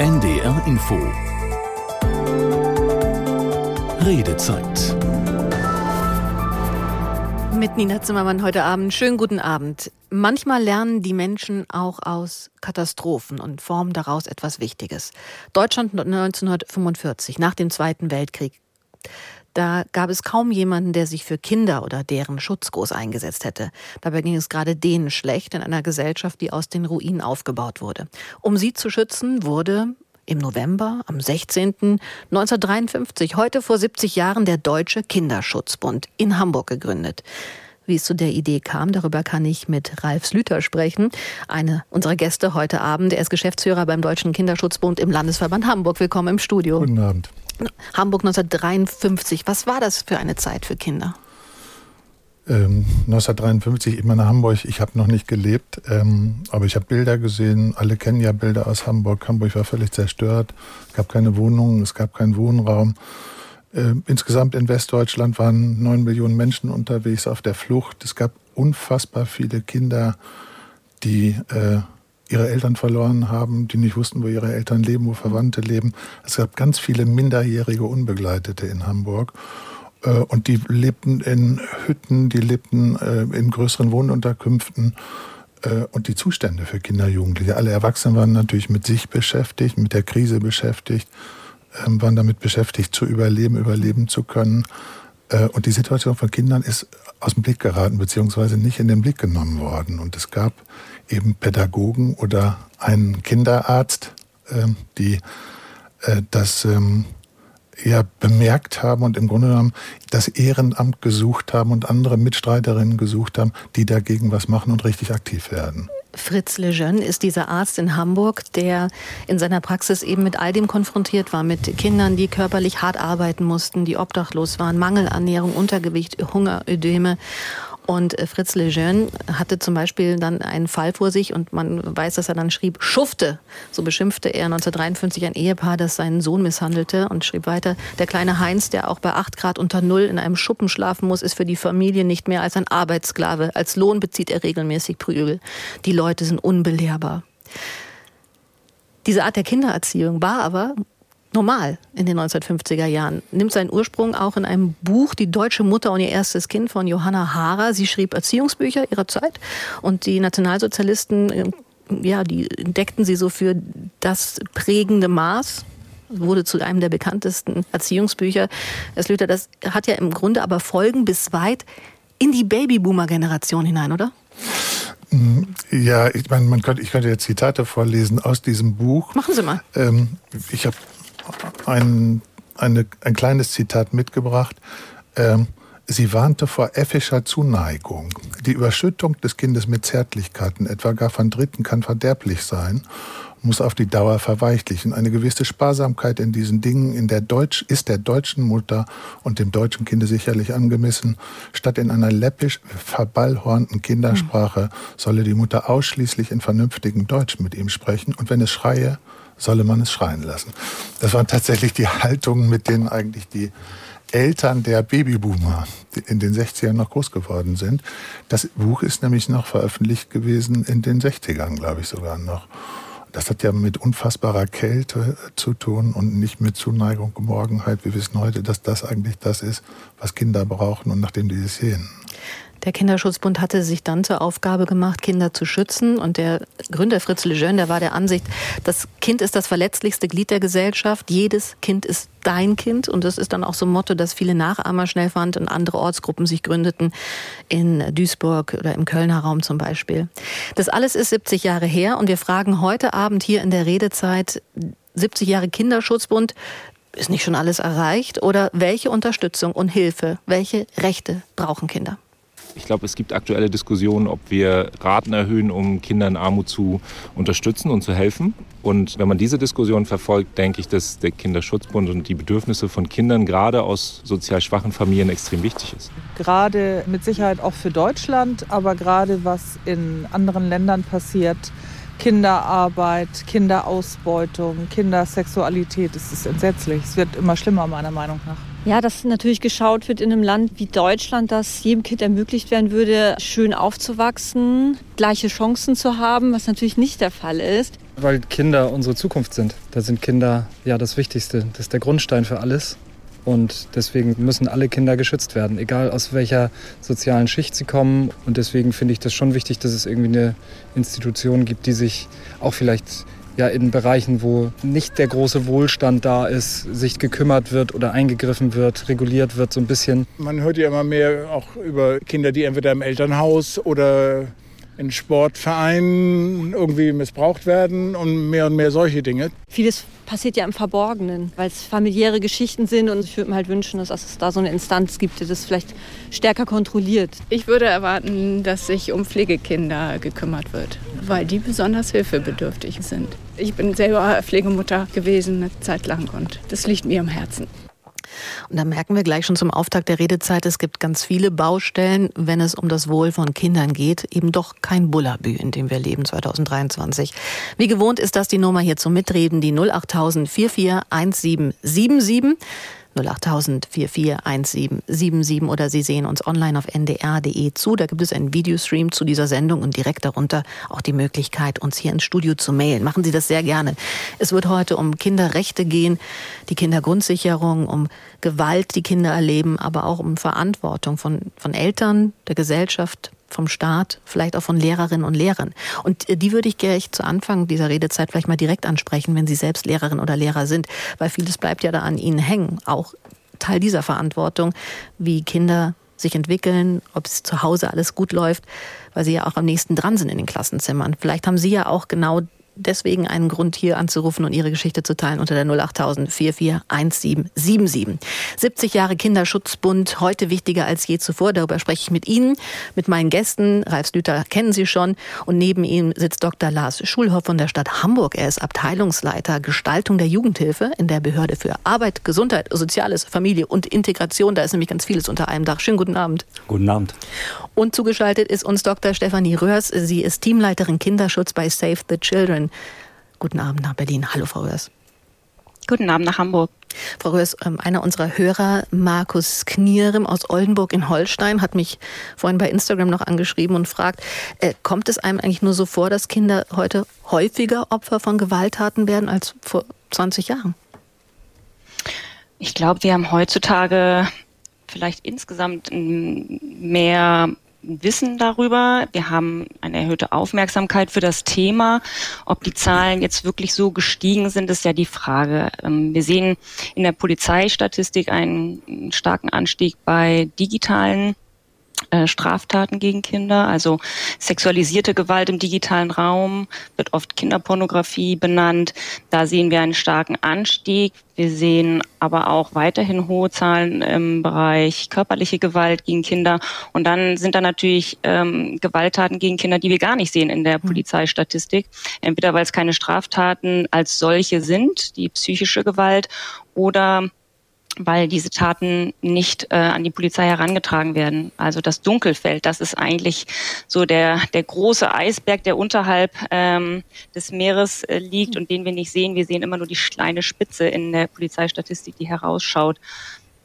NDR Info Redezeit mit Nina Zimmermann heute Abend. Schönen guten Abend. Manchmal lernen die Menschen auch aus Katastrophen und formen daraus etwas Wichtiges. Deutschland 1945, nach dem Zweiten Weltkrieg. Da gab es kaum jemanden, der sich für Kinder oder deren Schutz groß eingesetzt hätte. Dabei ging es gerade denen schlecht in einer Gesellschaft, die aus den Ruinen aufgebaut wurde. Um sie zu schützen, wurde im November, am 16. 1953, heute vor 70 Jahren, der Deutsche Kinderschutzbund in Hamburg gegründet. Wie es zu der Idee kam, darüber kann ich mit Ralf Slüter sprechen. Eine unserer Gäste heute Abend. Er ist Geschäftsführer beim Deutschen Kinderschutzbund im Landesverband Hamburg. Willkommen im Studio. Guten Abend. Hamburg 1953. Was war das für eine Zeit für Kinder? Ähm, 1953, ich meine Hamburg, ich habe noch nicht gelebt, ähm, aber ich habe Bilder gesehen. Alle kennen ja Bilder aus Hamburg. Hamburg war völlig zerstört. Es gab keine Wohnungen, es gab keinen Wohnraum. Ähm, insgesamt in Westdeutschland waren neun Millionen Menschen unterwegs auf der Flucht. Es gab unfassbar viele Kinder, die äh, ihre Eltern verloren haben, die nicht wussten, wo ihre Eltern leben, wo Verwandte leben. Es gab ganz viele minderjährige Unbegleitete in Hamburg. Äh, und die lebten in Hütten, die lebten äh, in größeren Wohnunterkünften. Äh, und die Zustände für Kinder, Jugendliche, alle Erwachsenen waren natürlich mit sich beschäftigt, mit der Krise beschäftigt, ähm, waren damit beschäftigt, zu überleben, überleben zu können. Und die Situation von Kindern ist aus dem Blick geraten, beziehungsweise nicht in den Blick genommen worden. Und es gab eben Pädagogen oder einen Kinderarzt, ähm, die das ähm, ja bemerkt haben und im Grunde genommen das Ehrenamt gesucht haben und andere Mitstreiterinnen gesucht haben, die dagegen was machen und richtig aktiv werden. Fritz Lejeune ist dieser Arzt in Hamburg, der in seiner Praxis eben mit all dem konfrontiert war, mit Kindern, die körperlich hart arbeiten mussten, die obdachlos waren, Mangelernährung, Untergewicht, Hunger, Ödeme. Und äh, Fritz Lejeune hatte zum Beispiel dann einen Fall vor sich und man weiß, dass er dann schrieb, Schufte. So beschimpfte er 1953 ein Ehepaar, das seinen Sohn misshandelte und schrieb weiter, der kleine Heinz, der auch bei 8 Grad unter Null in einem Schuppen schlafen muss, ist für die Familie nicht mehr als ein Arbeitssklave. Als Lohn bezieht er regelmäßig Prügel. Die Leute sind unbelehrbar. Diese Art der Kindererziehung war aber normal in den 1950er Jahren. Nimmt seinen Ursprung auch in einem Buch Die deutsche Mutter und ihr erstes Kind von Johanna Hara. Sie schrieb Erziehungsbücher ihrer Zeit und die Nationalsozialisten, äh, ja, die entdeckten sie so für das prägende Maß wurde zu einem der bekanntesten Erziehungsbücher. Herr Slüter, das hat ja im Grunde aber Folgen bis weit in die Babyboomer-Generation hinein, oder? Ja, ich meine, man könnte, ich könnte jetzt Zitate vorlesen aus diesem Buch. Machen Sie mal. Ähm, ich habe ein, eine, ein kleines Zitat mitgebracht. Ähm, sie warnte vor äffischer Zuneigung. Die Überschüttung des Kindes mit Zärtlichkeiten, etwa gar von Dritten, kann verderblich sein, muss auf die Dauer verweichlichen. Eine gewisse Sparsamkeit in diesen Dingen in der Deutsch, ist der deutschen Mutter und dem deutschen Kinde sicherlich angemessen. Statt in einer läppisch verballhornten Kindersprache solle die Mutter ausschließlich in vernünftigem Deutsch mit ihm sprechen und wenn es schreie, solle man es schreien lassen. Das waren tatsächlich die Haltungen, mit denen eigentlich die Eltern der Babyboomer in den 60ern noch groß geworden sind. Das Buch ist nämlich noch veröffentlicht gewesen in den 60ern, glaube ich sogar noch. Das hat ja mit unfassbarer Kälte zu tun und nicht mit Zuneigung, Geborgenheit. Wir wissen heute, dass das eigentlich das ist, was Kinder brauchen und nachdem die es sehen. Der Kinderschutzbund hatte sich dann zur Aufgabe gemacht, Kinder zu schützen. Und der Gründer Fritz Lejeune, der war der Ansicht, das Kind ist das verletzlichste Glied der Gesellschaft. Jedes Kind ist dein Kind. Und das ist dann auch so ein Motto, das viele Nachahmer schnell fand und andere Ortsgruppen sich gründeten, in Duisburg oder im Kölner Raum zum Beispiel. Das alles ist 70 Jahre her. Und wir fragen heute Abend hier in der Redezeit 70 Jahre Kinderschutzbund. Ist nicht schon alles erreicht? Oder welche Unterstützung und Hilfe, welche Rechte brauchen Kinder? Ich glaube, es gibt aktuelle Diskussionen, ob wir Raten erhöhen, um Kinder in Armut zu unterstützen und zu helfen. Und wenn man diese Diskussion verfolgt, denke ich, dass der Kinderschutzbund und die Bedürfnisse von Kindern gerade aus sozial schwachen Familien extrem wichtig ist. Gerade mit Sicherheit auch für Deutschland, aber gerade was in anderen Ländern passiert, Kinderarbeit, Kinderausbeutung, Kindersexualität, das ist entsetzlich. Es wird immer schlimmer, meiner Meinung nach. Ja, dass natürlich geschaut wird in einem Land wie Deutschland, dass jedem Kind ermöglicht werden würde, schön aufzuwachsen, gleiche Chancen zu haben, was natürlich nicht der Fall ist. Weil Kinder unsere Zukunft sind. Da sind Kinder ja das Wichtigste. Das ist der Grundstein für alles. Und deswegen müssen alle Kinder geschützt werden, egal aus welcher sozialen Schicht sie kommen. Und deswegen finde ich das schon wichtig, dass es irgendwie eine Institution gibt, die sich auch vielleicht ja in Bereichen, wo nicht der große Wohlstand da ist, sich gekümmert wird oder eingegriffen wird, reguliert wird, so ein bisschen. Man hört ja immer mehr auch über Kinder, die entweder im Elternhaus oder in Sportvereinen irgendwie missbraucht werden und mehr und mehr solche Dinge. Vieles passiert ja im Verborgenen, weil es familiäre Geschichten sind und ich würde mir halt wünschen, dass es da so eine Instanz gibt, die das vielleicht stärker kontrolliert. Ich würde erwarten, dass sich um Pflegekinder gekümmert wird, weil die besonders hilfebedürftig sind. Ich bin selber Pflegemutter gewesen eine Zeit lang und das liegt mir am Herzen. Und da merken wir gleich schon zum Auftakt der Redezeit, es gibt ganz viele Baustellen, wenn es um das Wohl von Kindern geht. Eben doch kein Bullabü, in dem wir leben 2023. Wie gewohnt ist das die Nummer hier zum Mitreden, die 08000 441777. 08000 441777 oder Sie sehen uns online auf ndr.de zu. Da gibt es einen Videostream zu dieser Sendung und direkt darunter auch die Möglichkeit, uns hier ins Studio zu mailen. Machen Sie das sehr gerne. Es wird heute um Kinderrechte gehen, die Kindergrundsicherung, um Gewalt, die Kinder erleben, aber auch um Verantwortung von, von Eltern, der Gesellschaft, vom Staat, vielleicht auch von Lehrerinnen und Lehrern. Und äh, die würde ich gleich zu Anfang dieser Redezeit vielleicht mal direkt ansprechen, wenn Sie selbst Lehrerin oder Lehrer sind, weil vieles bleibt ja da an Ihnen hängen, auch Teil dieser Verantwortung, wie Kinder sich entwickeln, ob es zu Hause alles gut läuft, weil sie ja auch am nächsten dran sind in den Klassenzimmern. Vielleicht haben Sie ja auch genau deswegen einen Grund, hier anzurufen und Ihre Geschichte zu teilen unter der 08000 441777. 70 Jahre Kinderschutzbund, heute wichtiger als je zuvor. Darüber spreche ich mit Ihnen, mit meinen Gästen. Ralf Slüter kennen Sie schon. Und neben ihm sitzt Dr. Lars Schulhoff von der Stadt Hamburg. Er ist Abteilungsleiter Gestaltung der Jugendhilfe in der Behörde für Arbeit, Gesundheit, Soziales, Familie und Integration. Da ist nämlich ganz vieles unter einem Dach. Schönen guten Abend. Guten Abend. Und zugeschaltet ist uns Dr. Stefanie Röhrs. Sie ist Teamleiterin Kinderschutz bei Save the Children. Guten Abend nach Berlin. Hallo, Frau Röhrs. Guten Abend nach Hamburg. Frau Röhrs, ähm, einer unserer Hörer, Markus Knierem aus Oldenburg in Holstein, hat mich vorhin bei Instagram noch angeschrieben und fragt, äh, kommt es einem eigentlich nur so vor, dass Kinder heute häufiger Opfer von Gewalttaten werden als vor 20 Jahren? Ich glaube, wir haben heutzutage vielleicht insgesamt mehr Wissen darüber. Wir haben eine erhöhte Aufmerksamkeit für das Thema. Ob die Zahlen jetzt wirklich so gestiegen sind, ist ja die Frage. Ähm, wir sehen in der Polizeistatistik einen starken Anstieg bei digitalen Straftaten gegen Kinder, also sexualisierte Gewalt im digitalen Raum, wird oft Kinderpornografie benannt. Da sehen wir einen starken Anstieg. Wir sehen aber auch weiterhin hohe Zahlen im Bereich körperliche Gewalt gegen Kinder. Und dann sind da natürlich ähm, Gewalttaten gegen Kinder, die wir gar nicht sehen in der hm. Polizeistatistik. Entweder weil es keine Straftaten als solche sind, die psychische Gewalt, oder weil diese Taten nicht äh, an die Polizei herangetragen werden. Also das Dunkelfeld, das ist eigentlich so der, der große Eisberg, der unterhalb ähm, des Meeres äh, liegt und den wir nicht sehen. Wir sehen immer nur die kleine Spitze in der Polizeistatistik, die herausschaut.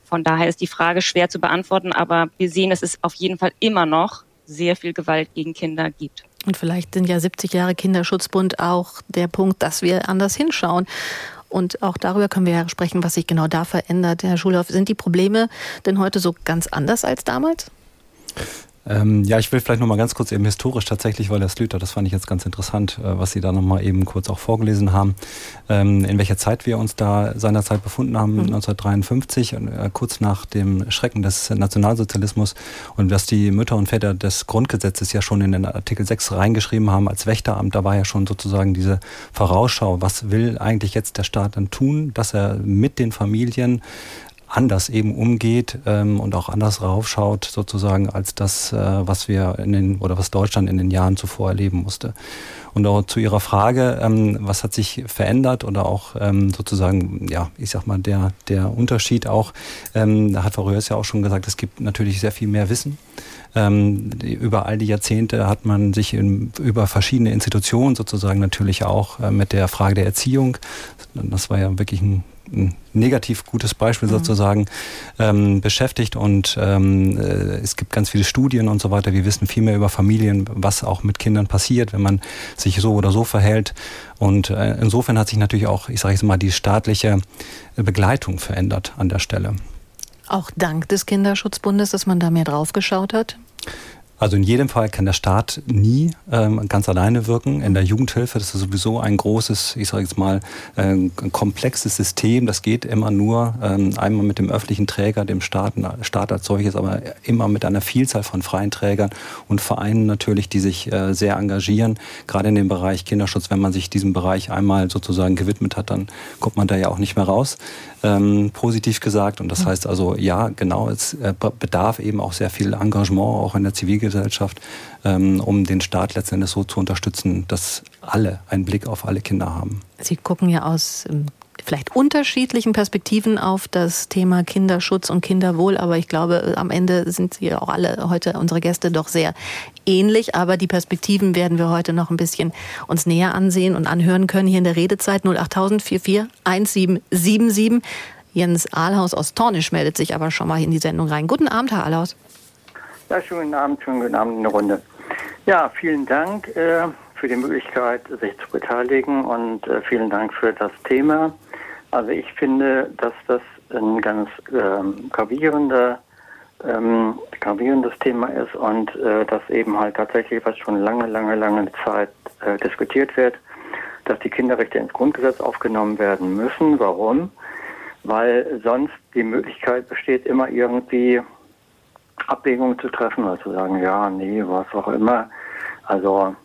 Von daher ist die Frage schwer zu beantworten, aber wir sehen, dass es auf jeden Fall immer noch sehr viel Gewalt gegen Kinder gibt. Und vielleicht sind ja 70 Jahre Kinderschutzbund auch der Punkt, dass wir anders hinschauen und auch darüber können wir ja sprechen, was sich genau da verändert. Herr Schulhoff, sind die Probleme denn heute so ganz anders als damals? Ähm, ja, ich will vielleicht noch mal ganz kurz eben historisch tatsächlich, weil Herr Slüter, das fand ich jetzt ganz interessant, äh, was Sie da noch mal eben kurz auch vorgelesen haben, ähm, in welcher Zeit wir uns da seinerzeit befunden haben, mhm. 1953, äh, kurz nach dem Schrecken des Nationalsozialismus und dass die Mütter und Väter des Grundgesetzes ja schon in den Artikel 6 reingeschrieben haben als Wächteramt, da war ja schon sozusagen diese Vorausschau, was will eigentlich jetzt der Staat dann tun, dass er mit den Familien anders eben umgeht ähm, und auch anders raufschaut sozusagen als das, äh, was wir in den oder was Deutschland in den Jahren zuvor erleben musste. Und auch zu Ihrer Frage, ähm, was hat sich verändert oder auch ähm, sozusagen, ja, ich sag mal, der, der Unterschied auch, ähm, da hat Frau Röhrs ja auch schon gesagt, es gibt natürlich sehr viel mehr Wissen. Ähm, über all die Jahrzehnte hat man sich in, über verschiedene Institutionen sozusagen natürlich auch äh, mit der Frage der Erziehung, das war ja wirklich ein ein negativ gutes Beispiel mhm. sozusagen ähm, beschäftigt und ähm, äh, es gibt ganz viele Studien und so weiter. Wir wissen viel mehr über Familien, was auch mit Kindern passiert, wenn man sich so oder so verhält. Und äh, insofern hat sich natürlich auch, ich sage jetzt mal, die staatliche Begleitung verändert an der Stelle. Auch dank des Kinderschutzbundes, dass man da mehr drauf geschaut hat? Also in jedem Fall kann der Staat nie ähm, ganz alleine wirken. In der Jugendhilfe, das ist sowieso ein großes, ich sage jetzt mal, äh, ein komplexes System. Das geht immer nur ähm, einmal mit dem öffentlichen Träger, dem Staat, Staat als solches, aber immer mit einer Vielzahl von freien Trägern und Vereinen natürlich, die sich äh, sehr engagieren. Gerade in dem Bereich Kinderschutz, wenn man sich diesem Bereich einmal sozusagen gewidmet hat, dann kommt man da ja auch nicht mehr raus ähm, positiv gesagt. Und das mhm. heißt also, ja, genau, es äh, bedarf eben auch sehr viel Engagement, auch in der Zivilgesellschaft, ähm, um den Staat letztendlich so zu unterstützen, dass alle einen Blick auf alle Kinder haben. Sie gucken ja aus ähm, vielleicht unterschiedlichen Perspektiven auf das Thema Kinderschutz und Kinderwohl, aber ich glaube, am Ende sind Sie auch alle heute unsere Gäste doch sehr ähnlich, aber die Perspektiven werden wir heute noch ein bisschen uns näher ansehen und anhören können hier in der Redezeit 08000 44 1777. Jens Ahlhaus aus Tornisch meldet sich aber schon mal in die Sendung rein. Guten Abend, Herr Ahlhaus. Ja, schönen Abend, schönen guten Abend in der Runde. Ja, vielen Dank äh, für die Möglichkeit, sich zu beteiligen und äh, vielen Dank für das Thema. Also ich finde, dass das ein ganz ähm, gravierender, ähm, gravierendes Thema ist und äh, dass eben halt tatsächlich, was schon lange, lange, lange Zeit äh, diskutiert wird, dass die Kinderrechte ins Grundgesetz aufgenommen werden müssen. Warum? Weil sonst die Möglichkeit besteht, immer irgendwie Abwägungen zu treffen, also zu sagen, ja, nee, was auch immer. Also,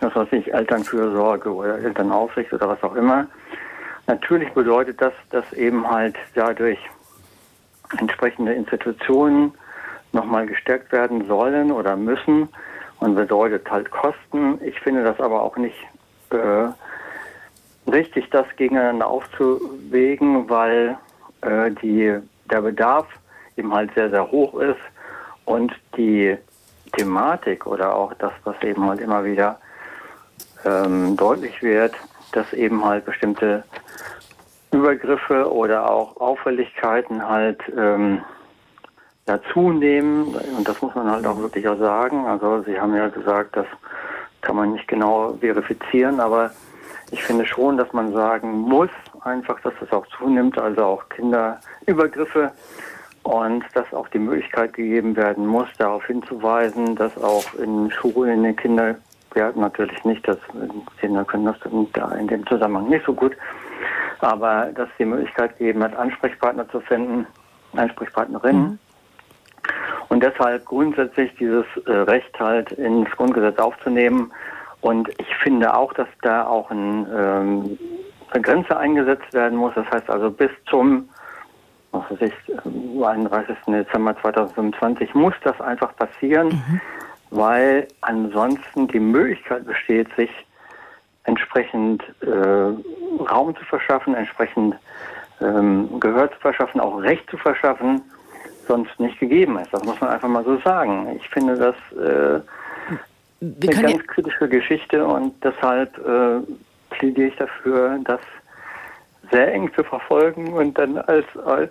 was weiß ich, Elternfürsorge oder Elternaufsicht oder was auch immer. Natürlich bedeutet das, dass eben halt dadurch entsprechende Institutionen nochmal gestärkt werden sollen oder müssen und bedeutet halt Kosten. Ich finde das aber auch nicht äh, richtig, das gegeneinander aufzuwägen, weil äh, die, der Bedarf eben halt sehr, sehr hoch ist und die Thematik oder auch das, was eben halt immer wieder ähm, deutlich wird, dass eben halt bestimmte Übergriffe oder auch Auffälligkeiten halt ähm, ja, zunehmen. Und das muss man halt auch wirklich auch sagen. Also Sie haben ja gesagt, das kann man nicht genau verifizieren, aber ich finde schon, dass man sagen muss, einfach, dass das auch zunimmt, also auch Kinderübergriffe und dass auch die Möglichkeit gegeben werden muss, darauf hinzuweisen, dass auch in Schulen, in den Kindergärten natürlich nicht, dass Kinder können das in dem Zusammenhang nicht so gut, aber dass die Möglichkeit gegeben hat, Ansprechpartner zu finden, Ansprechpartnerinnen. Mhm. Und deshalb grundsätzlich dieses äh, Recht halt ins Grundgesetz aufzunehmen. Und ich finde auch, dass da auch ein, ähm, eine Grenze eingesetzt werden muss. Das heißt also bis zum was weiß ich, 31. Dezember 2025 muss das einfach passieren, mhm. weil ansonsten die Möglichkeit besteht, sich entsprechend äh, Raum zu verschaffen, entsprechend ähm, Gehör zu verschaffen, auch Recht zu verschaffen, sonst nicht gegeben ist. Das muss man einfach mal so sagen. Ich finde das äh, eine ganz kritische Geschichte und deshalb äh, plädiere ich dafür, dass sehr eng zu verfolgen und dann als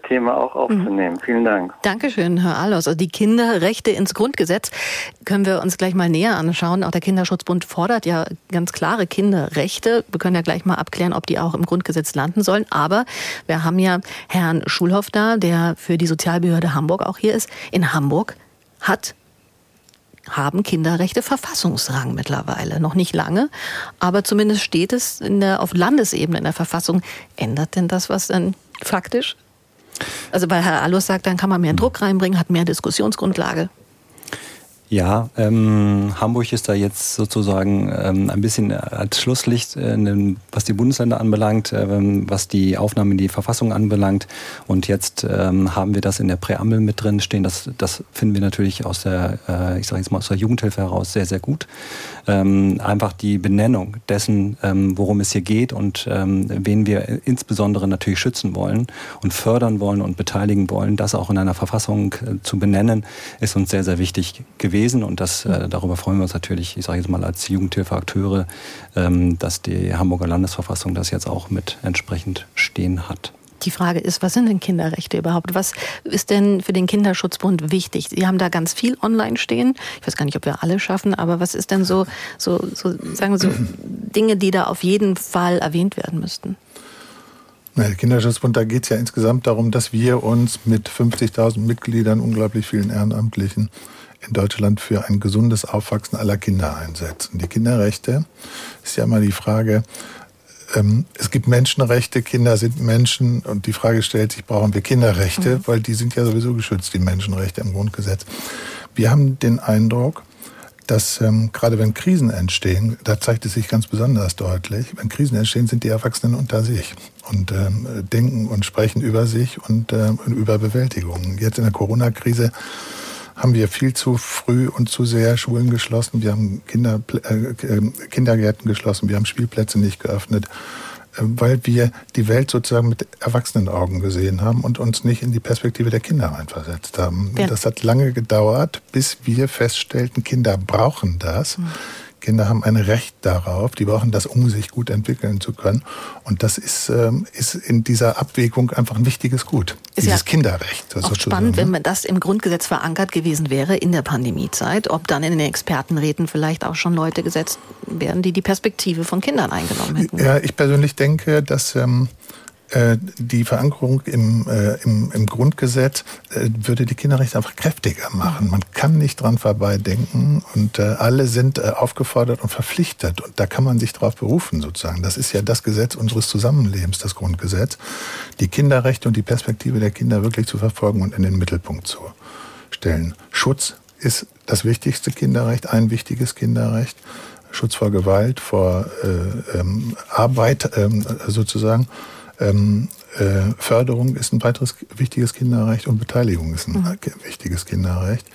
Thema auch aufzunehmen. Mhm. Vielen Dank. Dankeschön, Herr Alos. Also die Kinderrechte ins Grundgesetz können wir uns gleich mal näher anschauen. Auch der Kinderschutzbund fordert ja ganz klare Kinderrechte. Wir können ja gleich mal abklären, ob die auch im Grundgesetz landen sollen. Aber wir haben ja Herrn Schulhoff da, der für die Sozialbehörde Hamburg auch hier ist. In Hamburg hat haben Kinderrechte Verfassungsrang mittlerweile. Noch nicht lange, aber zumindest steht es der, auf Landesebene in der Verfassung. Ändert denn das was dann faktisch? Also weil Herr Allus sagt, dann kann man mehr Druck reinbringen, hat mehr Diskussionsgrundlage. Ja, ähm, Hamburg ist da jetzt sozusagen ähm, ein bisschen als Schlusslicht, äh, was die Bundesländer anbelangt, äh, was die Aufnahme in die Verfassung anbelangt. Und jetzt ähm, haben wir das in der Präambel mit drin stehen. Das, das finden wir natürlich aus der, äh, ich sage jetzt mal aus der Jugendhilfe heraus sehr, sehr gut. Ähm, einfach die Benennung dessen, ähm, worum es hier geht und ähm, wen wir insbesondere natürlich schützen wollen und fördern wollen und beteiligen wollen, das auch in einer Verfassung äh, zu benennen, ist uns sehr, sehr wichtig gewesen gewesen und das, äh, darüber freuen wir uns natürlich, ich sage jetzt mal als Jugendhilfeakteure, ähm, dass die Hamburger Landesverfassung das jetzt auch mit entsprechend stehen hat. Die Frage ist, was sind denn Kinderrechte überhaupt? Was ist denn für den Kinderschutzbund wichtig? Sie haben da ganz viel online stehen. Ich weiß gar nicht, ob wir alle schaffen, aber was ist denn so, so, so sagen wir so, Dinge, die da auf jeden Fall erwähnt werden müssten? Der Kinderschutzbund, da geht es ja insgesamt darum, dass wir uns mit 50.000 Mitgliedern, unglaublich vielen Ehrenamtlichen, in Deutschland für ein gesundes Aufwachsen aller Kinder einsetzen. Die Kinderrechte ist ja immer die Frage, ähm, es gibt Menschenrechte, Kinder sind Menschen und die Frage stellt sich, brauchen wir Kinderrechte, mhm. weil die sind ja sowieso geschützt, die Menschenrechte im Grundgesetz. Wir haben den Eindruck, dass ähm, gerade wenn Krisen entstehen, da zeigt es sich ganz besonders deutlich, wenn Krisen entstehen, sind die Erwachsenen unter sich und ähm, denken und sprechen über sich und ähm, über Bewältigung. Jetzt in der Corona-Krise haben wir viel zu früh und zu sehr Schulen geschlossen. Wir haben Kinder, äh, Kindergärten geschlossen. Wir haben Spielplätze nicht geöffnet, äh, weil wir die Welt sozusagen mit Erwachsenenaugen gesehen haben und uns nicht in die Perspektive der Kinder reinversetzt haben. Ja. Das hat lange gedauert, bis wir feststellten, Kinder brauchen das. Mhm. Kinder haben ein Recht darauf, die brauchen das, um sich gut entwickeln zu können. Und das ist, ähm, ist in dieser Abwägung einfach ein wichtiges Gut, ist dieses ja Kinderrecht. Auch spannend, wenn man das im Grundgesetz verankert gewesen wäre in der Pandemiezeit, ob dann in den Expertenräten vielleicht auch schon Leute gesetzt werden, die die Perspektive von Kindern eingenommen hätten. Ja, ich persönlich denke, dass ähm, äh, die Verankerung im, äh, im, im Grundgesetz äh, würde die Kinderrechte einfach kräftiger machen. Man kann nicht dran vorbeidenken und äh, alle sind äh, aufgefordert und verpflichtet und da kann man sich darauf berufen sozusagen. Das ist ja das Gesetz unseres Zusammenlebens, das Grundgesetz, die Kinderrechte und die Perspektive der Kinder wirklich zu verfolgen und in den Mittelpunkt zu stellen. Schutz ist das wichtigste Kinderrecht, ein wichtiges Kinderrecht. Schutz vor Gewalt, vor äh, ähm, Arbeit ähm, sozusagen. Ähm, äh, Förderung ist ein weiteres wichtiges Kinderrecht und Beteiligung ist ein mhm. wichtiges Kinderrecht.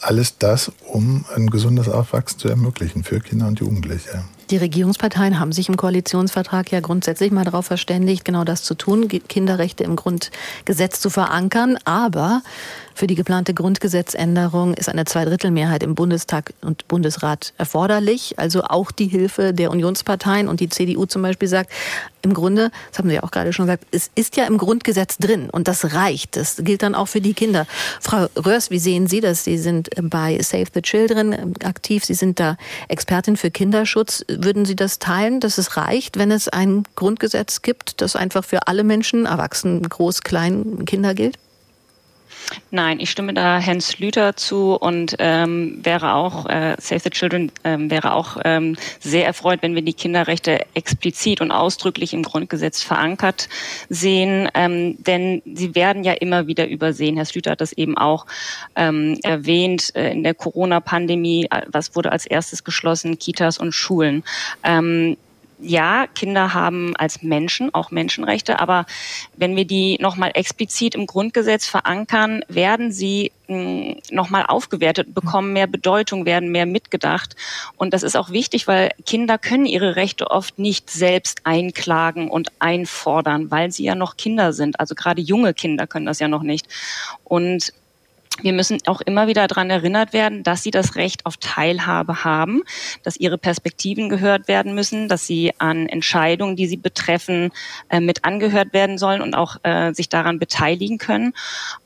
Alles das, um ein gesundes Aufwachsen zu ermöglichen für Kinder und Jugendliche. Die Regierungsparteien haben sich im Koalitionsvertrag ja grundsätzlich mal darauf verständigt, genau das zu tun, Kinderrechte im Grundgesetz zu verankern. Aber für die geplante Grundgesetzänderung ist eine Zweidrittelmehrheit im Bundestag und Bundesrat erforderlich. Also auch die Hilfe der Unionsparteien und die CDU zum Beispiel sagt, im Grunde, das haben Sie ja auch gerade schon gesagt, es ist ja im Grundgesetz drin und das reicht. Das gilt dann auch für die Kinder. Frau Röhrs, wie sehen Sie das? Sie sind bei Save the Children aktiv. Sie sind da Expertin für Kinderschutz. Würden Sie das teilen, dass es reicht, wenn es ein Grundgesetz gibt, das einfach für alle Menschen, Erwachsenen, groß, klein, Kinder gilt? Nein, ich stimme da Herrn Slüter zu und ähm, wäre auch, äh, Save the Children ähm, wäre auch ähm, sehr erfreut, wenn wir die Kinderrechte explizit und ausdrücklich im Grundgesetz verankert sehen, ähm, denn sie werden ja immer wieder übersehen. Herr Slüter hat das eben auch ähm, erwähnt äh, in der Corona-Pandemie, äh, was wurde als erstes geschlossen, Kitas und Schulen. Ähm, ja, Kinder haben als Menschen auch Menschenrechte, aber wenn wir die nochmal explizit im Grundgesetz verankern, werden sie hm, nochmal aufgewertet, bekommen mehr Bedeutung, werden mehr mitgedacht. Und das ist auch wichtig, weil Kinder können ihre Rechte oft nicht selbst einklagen und einfordern, weil sie ja noch Kinder sind. Also gerade junge Kinder können das ja noch nicht. Und wir müssen auch immer wieder daran erinnert werden, dass sie das Recht auf Teilhabe haben, dass ihre Perspektiven gehört werden müssen, dass sie an Entscheidungen, die sie betreffen, äh, mit angehört werden sollen und auch äh, sich daran beteiligen können.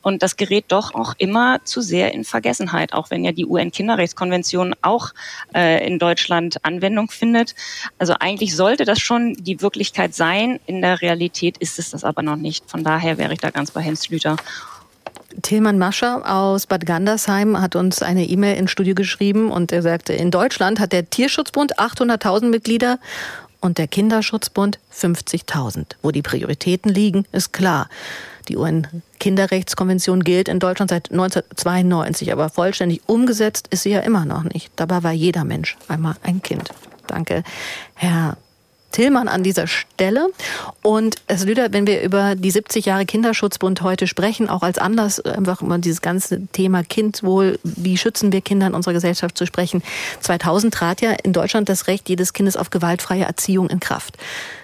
Und das gerät doch auch immer zu sehr in Vergessenheit, auch wenn ja die UN-Kinderrechtskonvention auch äh, in Deutschland Anwendung findet. Also eigentlich sollte das schon die Wirklichkeit sein. In der Realität ist es das aber noch nicht. Von daher wäre ich da ganz bei Hens Lüter. Tilman Mascher aus Bad Gandersheim hat uns eine E-Mail ins Studio geschrieben und er sagte, in Deutschland hat der Tierschutzbund 800.000 Mitglieder und der Kinderschutzbund 50.000. Wo die Prioritäten liegen, ist klar. Die UN-Kinderrechtskonvention gilt in Deutschland seit 1992, aber vollständig umgesetzt ist sie ja immer noch nicht. Dabei war jeder Mensch einmal ein Kind. Danke, Herr Tillmann an dieser Stelle. Und es Lüder, wenn wir über die 70 Jahre Kinderschutzbund heute sprechen, auch als Anlass einfach immer dieses ganze Thema Kindwohl, wie schützen wir Kinder in unserer Gesellschaft zu sprechen. 2000 trat ja in Deutschland das Recht jedes Kindes auf gewaltfreie Erziehung in Kraft.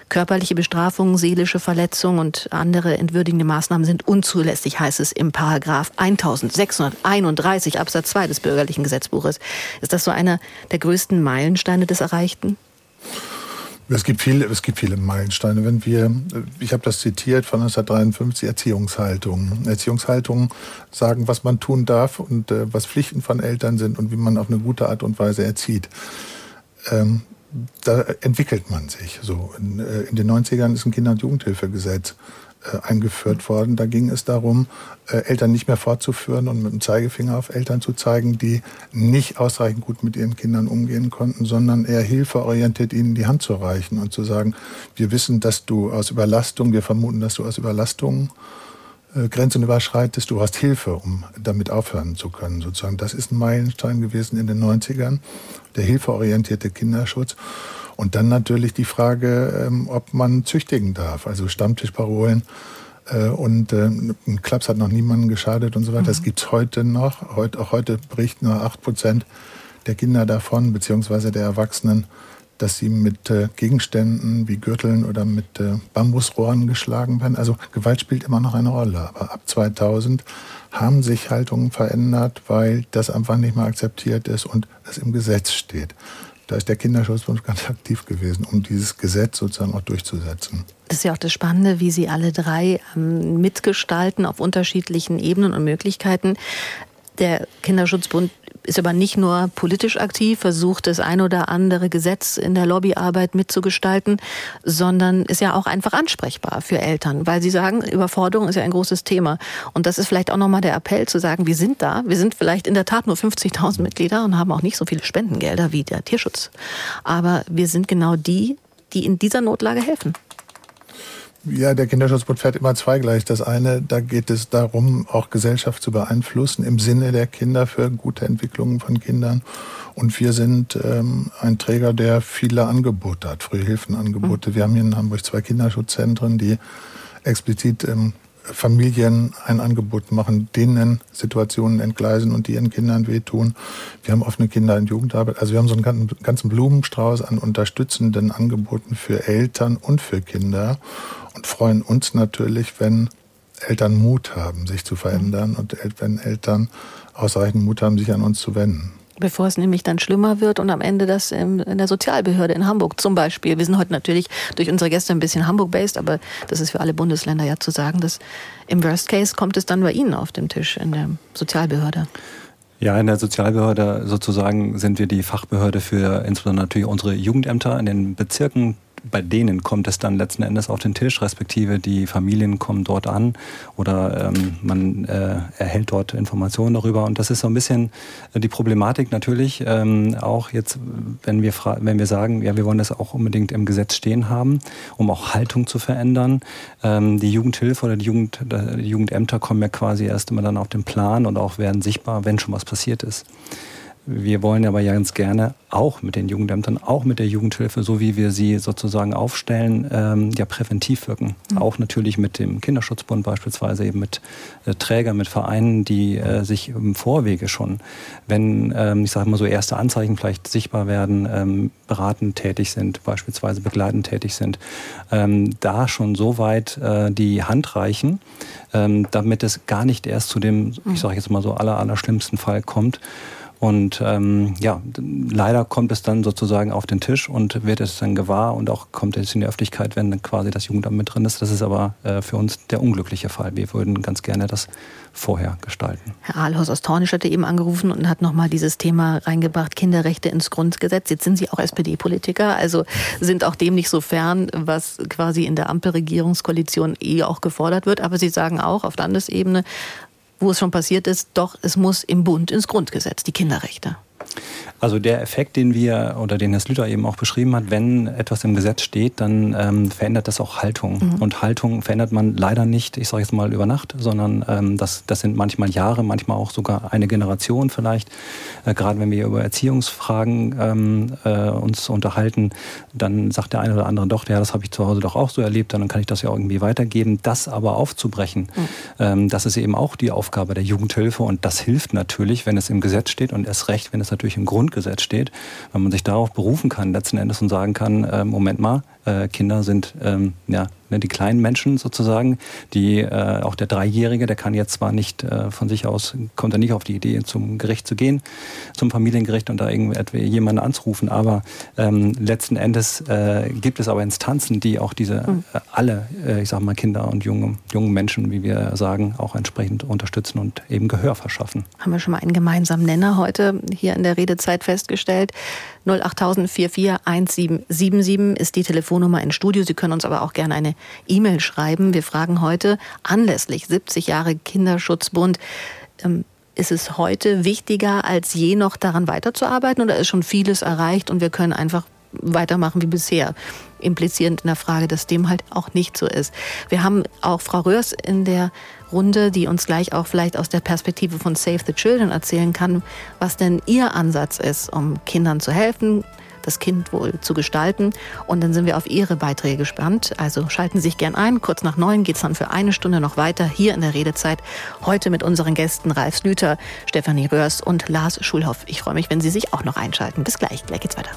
Körperliche Bestrafungen, seelische Verletzungen und andere entwürdigende Maßnahmen sind unzulässig, heißt es im Paragraph 1631 Absatz 2 des bürgerlichen Gesetzbuches. Ist das so einer der größten Meilensteine des Erreichten? Es gibt viele, es gibt viele Meilensteine. Wenn wir, ich habe das zitiert von 1953, Erziehungshaltung. Erziehungshaltungen sagen, was man tun darf und äh, was Pflichten von Eltern sind und wie man auf eine gute Art und Weise erzieht. Ähm, da entwickelt man sich. So in, äh, in den 90ern ist ein Kinder- und Jugendhilfegesetz eingeführt worden. Da ging es darum, äh, Eltern nicht mehr fortzuführen und mit dem Zeigefinger auf Eltern zu zeigen, die nicht ausreichend gut mit ihren Kindern umgehen konnten, sondern eher hilfeorientiert ihnen die Hand zu reichen und zu sagen, wir wissen, dass du aus Überlastung, wir vermuten, dass du aus Überlastung äh, Grenzen überschreitest, du hast Hilfe, um damit aufhören zu können, sozusagen. Das ist ein Meilenstein gewesen in den 90ern, der hilfeorientierte Kinderschutz. Und dann natürlich die Frage, ähm, ob man züchtigen darf, also Stammtischparolen. Äh, und äh, ein Klaps hat noch niemandem geschadet und so weiter. Mhm. Das gibt's heute noch. Heut, auch heute berichten nur acht Prozent der Kinder davon, beziehungsweise der Erwachsenen, dass sie mit äh, Gegenständen wie Gürteln oder mit Bambusrohren geschlagen werden. Also Gewalt spielt immer noch eine Rolle. Aber ab 2000 haben sich Haltungen verändert, weil das einfach nicht mehr akzeptiert ist und es im Gesetz steht. Da ist der Kinderschutzbund ganz aktiv gewesen, um dieses Gesetz sozusagen auch durchzusetzen. Das ist ja auch das Spannende, wie Sie alle drei ähm, mitgestalten auf unterschiedlichen Ebenen und Möglichkeiten. Der Kinderschutzbund ist aber nicht nur politisch aktiv, versucht das ein oder andere Gesetz in der Lobbyarbeit mitzugestalten, sondern ist ja auch einfach ansprechbar für Eltern, weil sie sagen, Überforderung ist ja ein großes Thema. Und das ist vielleicht auch nochmal der Appell zu sagen, wir sind da, wir sind vielleicht in der Tat nur 50.000 Mitglieder und haben auch nicht so viele Spendengelder wie der Tierschutz. Aber wir sind genau die, die in dieser Notlage helfen. Ja, der Kinderschutzbund fährt immer zweigleich. Das eine, da geht es darum, auch Gesellschaft zu beeinflussen im Sinne der Kinder für gute Entwicklungen von Kindern. Und wir sind ähm, ein Träger, der viele Angebote hat, Frühhilfenangebote. Mhm. Wir haben hier in Hamburg zwei Kinderschutzzentren, die explizit ähm, Familien ein Angebot machen, denen Situationen entgleisen und die ihren Kindern wehtun. Wir haben offene Kinder- und Jugendarbeit. Also wir haben so einen ganzen Blumenstrauß an unterstützenden Angeboten für Eltern und für Kinder und freuen uns natürlich, wenn Eltern Mut haben, sich zu verändern und wenn Eltern ausreichend Mut haben, sich an uns zu wenden. Bevor es nämlich dann schlimmer wird und am Ende das in der Sozialbehörde in Hamburg zum Beispiel. Wir sind heute natürlich durch unsere Gäste ein bisschen Hamburg-based, aber das ist für alle Bundesländer ja zu sagen, dass im Worst Case kommt es dann bei Ihnen auf dem Tisch in der Sozialbehörde. Ja, in der Sozialbehörde sozusagen sind wir die Fachbehörde für insbesondere natürlich unsere Jugendämter in den Bezirken bei denen kommt es dann letzten Endes auf den Tisch, respektive die Familien kommen dort an oder ähm, man äh, erhält dort Informationen darüber. Und das ist so ein bisschen die Problematik natürlich, ähm, auch jetzt, wenn wir, wenn wir sagen, ja, wir wollen das auch unbedingt im Gesetz stehen haben, um auch Haltung zu verändern. Ähm, die Jugendhilfe oder die, Jugend, die Jugendämter kommen ja quasi erst immer dann auf den Plan und auch werden sichtbar, wenn schon was passiert ist. Wir wollen aber ja ganz gerne auch mit den Jugendämtern, auch mit der Jugendhilfe, so wie wir sie sozusagen aufstellen, ähm, ja präventiv wirken. Mhm. Auch natürlich mit dem Kinderschutzbund beispielsweise, eben mit äh, Trägern, mit Vereinen, die äh, sich im Vorwege schon, wenn, ähm, ich sage mal so, erste Anzeichen vielleicht sichtbar werden, ähm, beratend tätig sind, beispielsweise begleitend tätig sind, ähm, da schon so weit äh, die Hand reichen, ähm, damit es gar nicht erst zu dem, ich mhm. sage jetzt mal so, aller, aller schlimmsten Fall kommt. Und ähm, ja, leider kommt es dann sozusagen auf den Tisch und wird es dann gewahr und auch kommt es in die Öffentlichkeit, wenn dann quasi das Jugendamt mit drin ist. Das ist aber äh, für uns der unglückliche Fall. Wir würden ganz gerne das vorher gestalten. Herr Ahlhaus aus Tornisch hatte eben angerufen und hat nochmal dieses Thema reingebracht, Kinderrechte ins Grundgesetz. Jetzt sind Sie auch SPD-Politiker, also sind auch dem nicht so fern, was quasi in der Ampelregierungskoalition eh auch gefordert wird. Aber Sie sagen auch, auf Landesebene wo es schon passiert ist, doch, es muss im Bund ins Grundgesetz, die Kinderrechte. Also der Effekt, den wir oder den Herr Slüter eben auch beschrieben hat, wenn etwas im Gesetz steht, dann ähm, verändert das auch Haltung. Mhm. Und Haltung verändert man leider nicht, ich sage jetzt mal über Nacht, sondern ähm, das, das sind manchmal Jahre, manchmal auch sogar eine Generation vielleicht. Äh, Gerade wenn wir über Erziehungsfragen ähm, äh, uns unterhalten, dann sagt der eine oder andere doch, ja, das habe ich zu Hause doch auch so erlebt, dann kann ich das ja irgendwie weitergeben. Das aber aufzubrechen, mhm. ähm, das ist eben auch die Aufgabe der Jugendhilfe und das hilft natürlich, wenn es im Gesetz steht und erst recht, wenn es natürlich im Grund Grundgesetz steht, weil man sich darauf berufen kann letzten Endes und sagen kann, äh, Moment mal, äh, Kinder sind ähm, ja ne, die kleinen Menschen sozusagen, die äh, auch der Dreijährige, der kann jetzt zwar nicht äh, von sich aus, kommt er nicht auf die Idee, zum Gericht zu gehen, zum Familiengericht und da irgendwie jemanden anzurufen, aber ähm, letzten Endes äh, gibt es aber Instanzen, die auch diese mhm. äh, alle, äh, ich sag mal Kinder und junge, junge Menschen, wie wir sagen, auch entsprechend unterstützen und eben Gehör verschaffen. Haben wir schon mal einen gemeinsamen Nenner heute hier in der Redezeit festgestellt. 08000 1777 ist die Telefonnummer ins Studio. Sie können uns aber auch gerne eine E-Mail schreiben. Wir fragen heute anlässlich 70 Jahre Kinderschutzbund, ähm, ist es heute wichtiger als je noch daran weiterzuarbeiten oder ist schon vieles erreicht und wir können einfach weitermachen wie bisher? Implizierend in der Frage, dass dem halt auch nicht so ist. Wir haben auch Frau Röhrs in der Runde, die uns gleich auch vielleicht aus der Perspektive von Save the Children erzählen kann, was denn ihr Ansatz ist, um Kindern zu helfen, das Kind wohl zu gestalten. Und dann sind wir auf Ihre Beiträge gespannt. Also schalten Sie sich gern ein. Kurz nach neun geht es dann für eine Stunde noch weiter hier in der Redezeit. Heute mit unseren Gästen Ralf Slüter, Stefanie Röhrs und Lars Schulhoff. Ich freue mich, wenn Sie sich auch noch einschalten. Bis gleich. Gleich geht's weiter.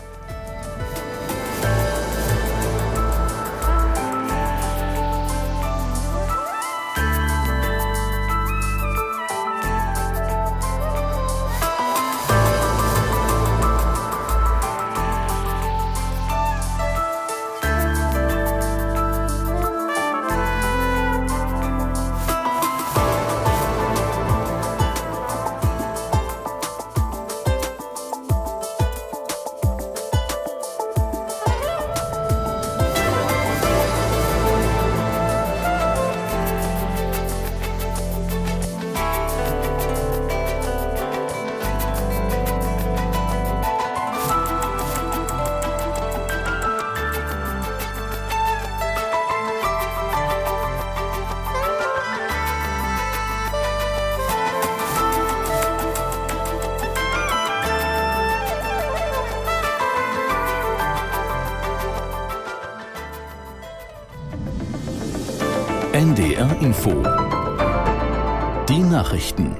Nachrichten.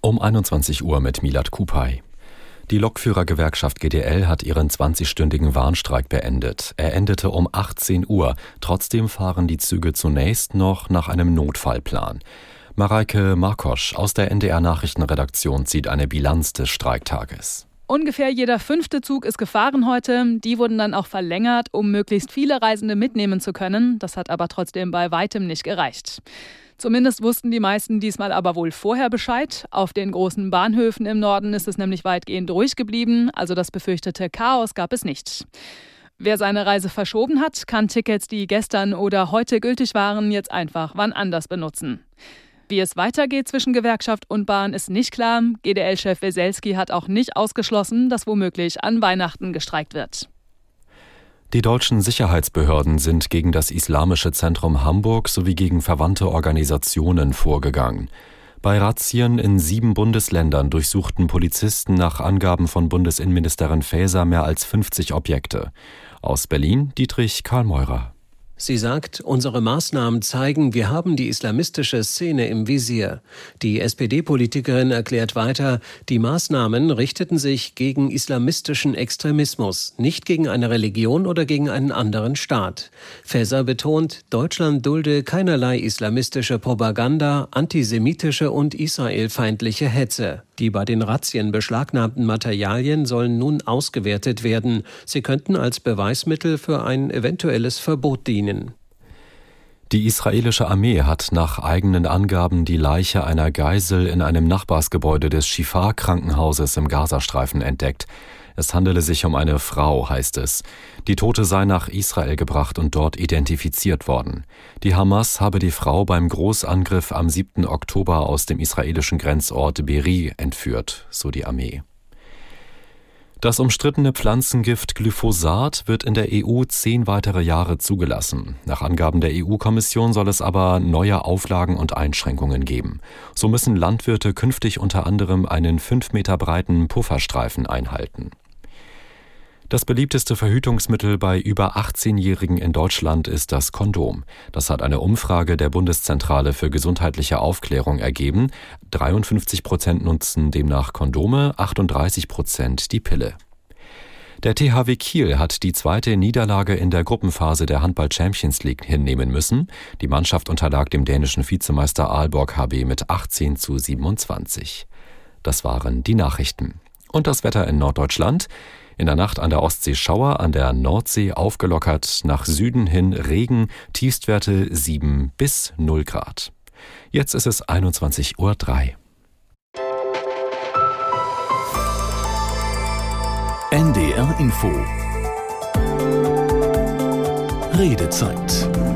Um 21 Uhr mit Milad Kupay. Die Lokführergewerkschaft GDL hat ihren 20-stündigen Warnstreik beendet. Er endete um 18 Uhr. Trotzdem fahren die Züge zunächst noch nach einem Notfallplan. Mareike Markosch aus der NDR Nachrichtenredaktion zieht eine Bilanz des Streiktages. Ungefähr jeder fünfte Zug ist gefahren heute. Die wurden dann auch verlängert, um möglichst viele Reisende mitnehmen zu können. Das hat aber trotzdem bei weitem nicht gereicht. Zumindest wussten die meisten diesmal aber wohl vorher Bescheid. Auf den großen Bahnhöfen im Norden ist es nämlich weitgehend ruhig geblieben, also das befürchtete Chaos gab es nicht. Wer seine Reise verschoben hat, kann Tickets, die gestern oder heute gültig waren, jetzt einfach wann anders benutzen. Wie es weitergeht zwischen Gewerkschaft und Bahn ist nicht klar. GDL-Chef Weselski hat auch nicht ausgeschlossen, dass womöglich an Weihnachten gestreikt wird. Die deutschen Sicherheitsbehörden sind gegen das Islamische Zentrum Hamburg sowie gegen verwandte Organisationen vorgegangen. Bei Razzien in sieben Bundesländern durchsuchten Polizisten nach Angaben von Bundesinnenministerin Faeser mehr als 50 Objekte. Aus Berlin Dietrich Karl Meurer. Sie sagt, unsere Maßnahmen zeigen, wir haben die islamistische Szene im Visier. Die SPD-Politikerin erklärt weiter, die Maßnahmen richteten sich gegen islamistischen Extremismus, nicht gegen eine Religion oder gegen einen anderen Staat. Faeser betont, Deutschland dulde keinerlei islamistische Propaganda, antisemitische und israelfeindliche Hetze. Die bei den Razzien beschlagnahmten Materialien sollen nun ausgewertet werden. Sie könnten als Beweismittel für ein eventuelles Verbot dienen. Die israelische Armee hat nach eigenen Angaben die Leiche einer Geisel in einem Nachbarsgebäude des Shifa-Krankenhauses im Gazastreifen entdeckt. Es handele sich um eine Frau, heißt es. Die Tote sei nach Israel gebracht und dort identifiziert worden. Die Hamas habe die Frau beim Großangriff am 7. Oktober aus dem israelischen Grenzort Beri entführt, so die Armee. Das umstrittene Pflanzengift Glyphosat wird in der EU zehn weitere Jahre zugelassen. Nach Angaben der EU-Kommission soll es aber neue Auflagen und Einschränkungen geben. So müssen Landwirte künftig unter anderem einen fünf Meter breiten Pufferstreifen einhalten. Das beliebteste Verhütungsmittel bei über 18-Jährigen in Deutschland ist das Kondom. Das hat eine Umfrage der Bundeszentrale für gesundheitliche Aufklärung ergeben. 53 Prozent nutzen demnach Kondome, 38 Prozent die Pille. Der THW Kiel hat die zweite Niederlage in der Gruppenphase der Handball Champions League hinnehmen müssen. Die Mannschaft unterlag dem dänischen Vizemeister Aalborg HB mit 18 zu 27. Das waren die Nachrichten. Und das Wetter in Norddeutschland. In der Nacht an der Ostsee Schauer, an der Nordsee aufgelockert, nach Süden hin Regen, Tiefstwerte 7 bis 0 Grad. Jetzt ist es 21.03 Uhr. NDR Info Redezeit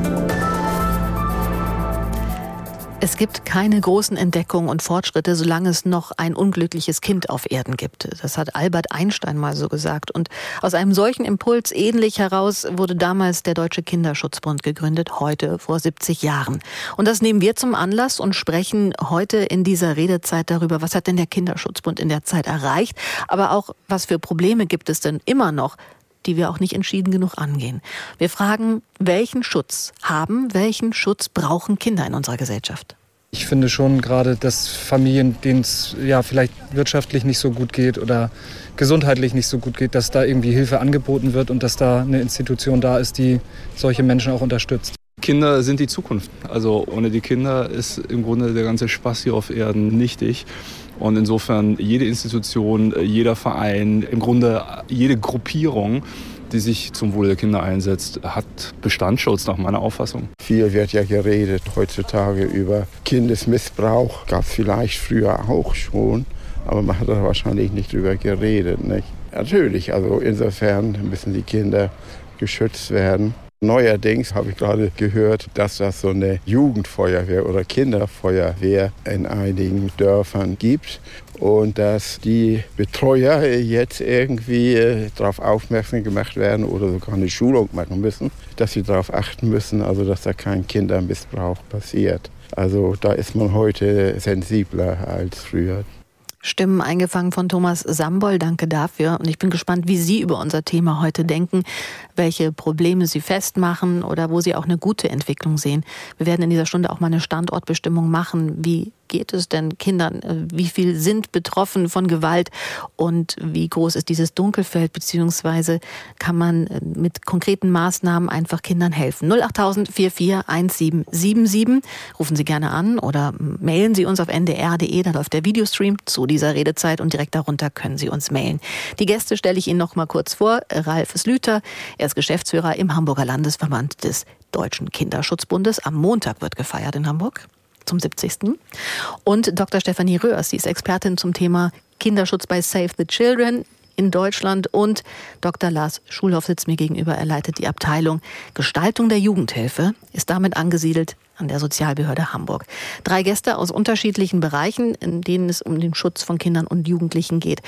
Es gibt keine großen Entdeckungen und Fortschritte, solange es noch ein unglückliches Kind auf Erden gibt. Das hat Albert Einstein mal so gesagt. Und aus einem solchen Impuls ähnlich heraus wurde damals der Deutsche Kinderschutzbund gegründet, heute vor 70 Jahren. Und das nehmen wir zum Anlass und sprechen heute in dieser Redezeit darüber, was hat denn der Kinderschutzbund in der Zeit erreicht, aber auch, was für Probleme gibt es denn immer noch die wir auch nicht entschieden genug angehen. Wir fragen, welchen Schutz haben, welchen Schutz brauchen Kinder in unserer Gesellschaft? Ich finde schon gerade, dass Familien, denen es ja vielleicht wirtschaftlich nicht so gut geht oder gesundheitlich nicht so gut geht, dass da irgendwie Hilfe angeboten wird und dass da eine Institution da ist, die solche Menschen auch unterstützt. Kinder sind die Zukunft. Also ohne die Kinder ist im Grunde der ganze Spaß hier auf Erden nichtig. Und insofern jede Institution, jeder Verein, im Grunde jede Gruppierung, die sich zum Wohle der Kinder einsetzt, hat Bestandsschutz nach meiner Auffassung. Viel wird ja geredet heutzutage über Kindesmissbrauch. Gab es vielleicht früher auch schon, aber man hat da wahrscheinlich nicht drüber geredet. Nicht? Natürlich, also insofern müssen die Kinder geschützt werden. Neuerdings habe ich gerade gehört, dass das so eine Jugendfeuerwehr oder Kinderfeuerwehr in einigen Dörfern gibt und dass die Betreuer jetzt irgendwie äh, darauf aufmerksam gemacht werden oder sogar eine Schulung machen müssen, dass sie darauf achten müssen, also dass da kein Kindermissbrauch passiert. Also da ist man heute sensibler als früher. Stimmen eingefangen von Thomas Sambol. Danke dafür. Und ich bin gespannt, wie Sie über unser Thema heute denken, welche Probleme Sie festmachen oder wo Sie auch eine gute Entwicklung sehen. Wir werden in dieser Stunde auch mal eine Standortbestimmung machen. Wie geht es denn Kindern? Äh, wie viel sind betroffen von Gewalt? Und wie groß ist dieses Dunkelfeld? Beziehungsweise kann man äh, mit konkreten Maßnahmen einfach Kindern helfen? 08000 441777. Rufen Sie gerne an oder mailen Sie uns auf ndr.de. Da läuft der Videostream zu dieser Redezeit und direkt darunter können Sie uns mailen. Die Gäste stelle ich Ihnen noch mal kurz vor. Ralf Slüter, er ist Geschäftsführer im Hamburger Landesverband des Deutschen Kinderschutzbundes. Am Montag wird gefeiert in Hamburg zum 70. Und Dr. Stefanie Röhrs, sie ist Expertin zum Thema Kinderschutz bei Save the Children in Deutschland und Dr. Lars Schulhoff sitzt mir gegenüber. Er leitet die Abteilung Gestaltung der Jugendhilfe, ist damit angesiedelt an der Sozialbehörde Hamburg. Drei Gäste aus unterschiedlichen Bereichen, in denen es um den Schutz von Kindern und Jugendlichen geht.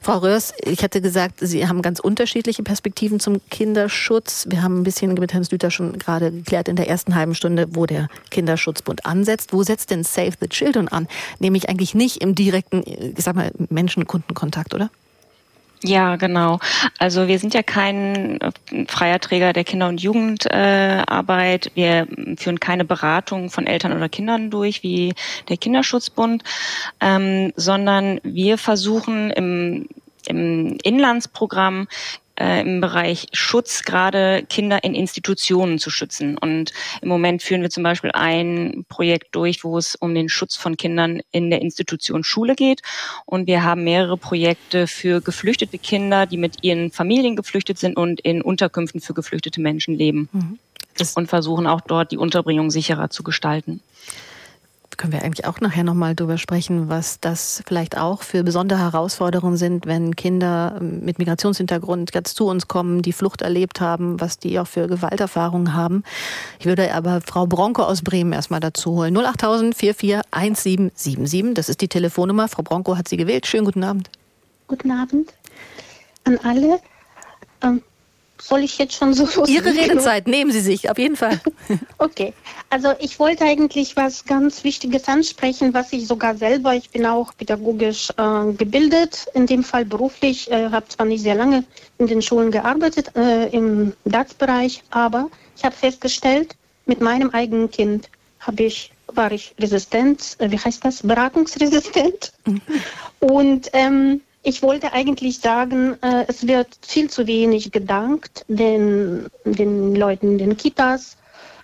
Frau Röhrs, ich hatte gesagt, Sie haben ganz unterschiedliche Perspektiven zum Kinderschutz. Wir haben ein bisschen mit Herrn Slüter schon gerade geklärt in der ersten halben Stunde, wo der Kinderschutzbund ansetzt. Wo setzt denn Save the Children an? Nämlich eigentlich nicht im direkten, ich sag mal, Menschen-Kundenkontakt, oder? Ja, genau. Also wir sind ja kein äh, freier Träger der Kinder- und Jugendarbeit. Wir führen keine Beratung von Eltern oder Kindern durch wie der Kinderschutzbund, ähm, sondern wir versuchen im im Inlandsprogramm äh, im Bereich Schutz gerade Kinder in Institutionen zu schützen. Und im Moment führen wir zum Beispiel ein Projekt durch, wo es um den Schutz von Kindern in der Institution Schule geht. Und wir haben mehrere Projekte für geflüchtete Kinder, die mit ihren Familien geflüchtet sind und in Unterkünften für geflüchtete Menschen leben. Mhm. und versuchen auch dort die Unterbringung sicherer zu gestalten. Können wir eigentlich auch nachher nochmal drüber sprechen, was das vielleicht auch für besondere Herausforderungen sind, wenn Kinder mit Migrationshintergrund jetzt zu uns kommen, die Flucht erlebt haben, was die auch für Gewalterfahrungen haben. Ich würde aber Frau Bronco aus Bremen erstmal dazu holen. 08000 441777, das ist die Telefonnummer. Frau Bronco hat sie gewählt. Schönen guten Abend. Guten Abend an alle. Ähm, soll ich jetzt schon so Ihre Redezeit nehmen Sie sich, auf jeden Fall. okay, also ich wollte eigentlich was ganz Wichtiges ansprechen, was ich sogar selber, ich bin auch pädagogisch äh, gebildet, in dem Fall beruflich, äh, habe zwar nicht sehr lange in den Schulen gearbeitet, äh, im DAX-Bereich, aber ich habe festgestellt, mit meinem eigenen Kind habe ich war ich resistent, äh, wie heißt das, beratungsresistent. Mhm. Und ähm, ich wollte eigentlich sagen, äh, es wird viel zu wenig gedankt den, den Leuten in den Kitas,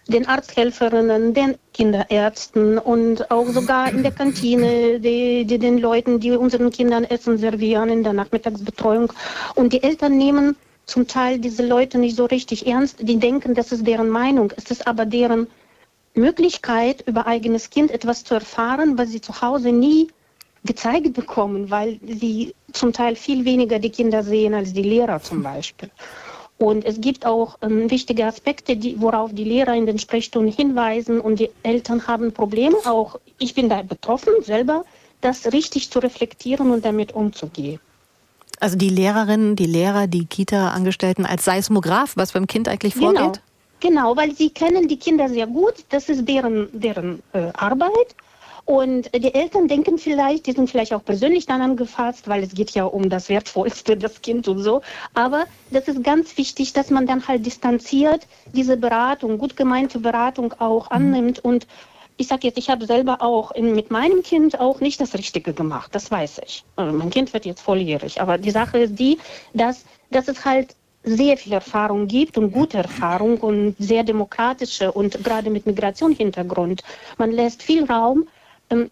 den Arzthelferinnen, den Kinderärzten und auch sogar in der Kantine, die, die den Leuten, die unseren Kindern Essen servieren in der Nachmittagsbetreuung. Und die Eltern nehmen zum Teil diese Leute nicht so richtig ernst. Die denken, das ist deren Meinung. Es ist aber deren Möglichkeit, über eigenes Kind etwas zu erfahren, was sie zu Hause nie gezeigt bekommen, weil sie zum Teil viel weniger die Kinder sehen als die Lehrer zum Beispiel. Und es gibt auch ähm, wichtige Aspekte, die, worauf die Lehrer in den Sprechstunden hinweisen und die Eltern haben Probleme. Auch ich bin da betroffen selber, das richtig zu reflektieren und damit umzugehen. Also die Lehrerinnen, die Lehrer, die Kita-Angestellten als Seismograph, was beim Kind eigentlich vorgeht? Genau, genau weil sie kennen die Kinder sehr gut. Das ist deren, deren äh, Arbeit. Und die Eltern denken vielleicht, die sind vielleicht auch persönlich dann angefasst, weil es geht ja um das Wertvollste, das Kind und so. Aber das ist ganz wichtig, dass man dann halt distanziert diese Beratung, gut gemeinte Beratung auch mhm. annimmt. Und ich sage jetzt, ich habe selber auch in, mit meinem Kind auch nicht das Richtige gemacht, das weiß ich. Also mein Kind wird jetzt volljährig. Aber die Sache ist die, dass, dass es halt sehr viel Erfahrung gibt und gute Erfahrung und sehr demokratische und gerade mit Migrationshintergrund. Man lässt viel Raum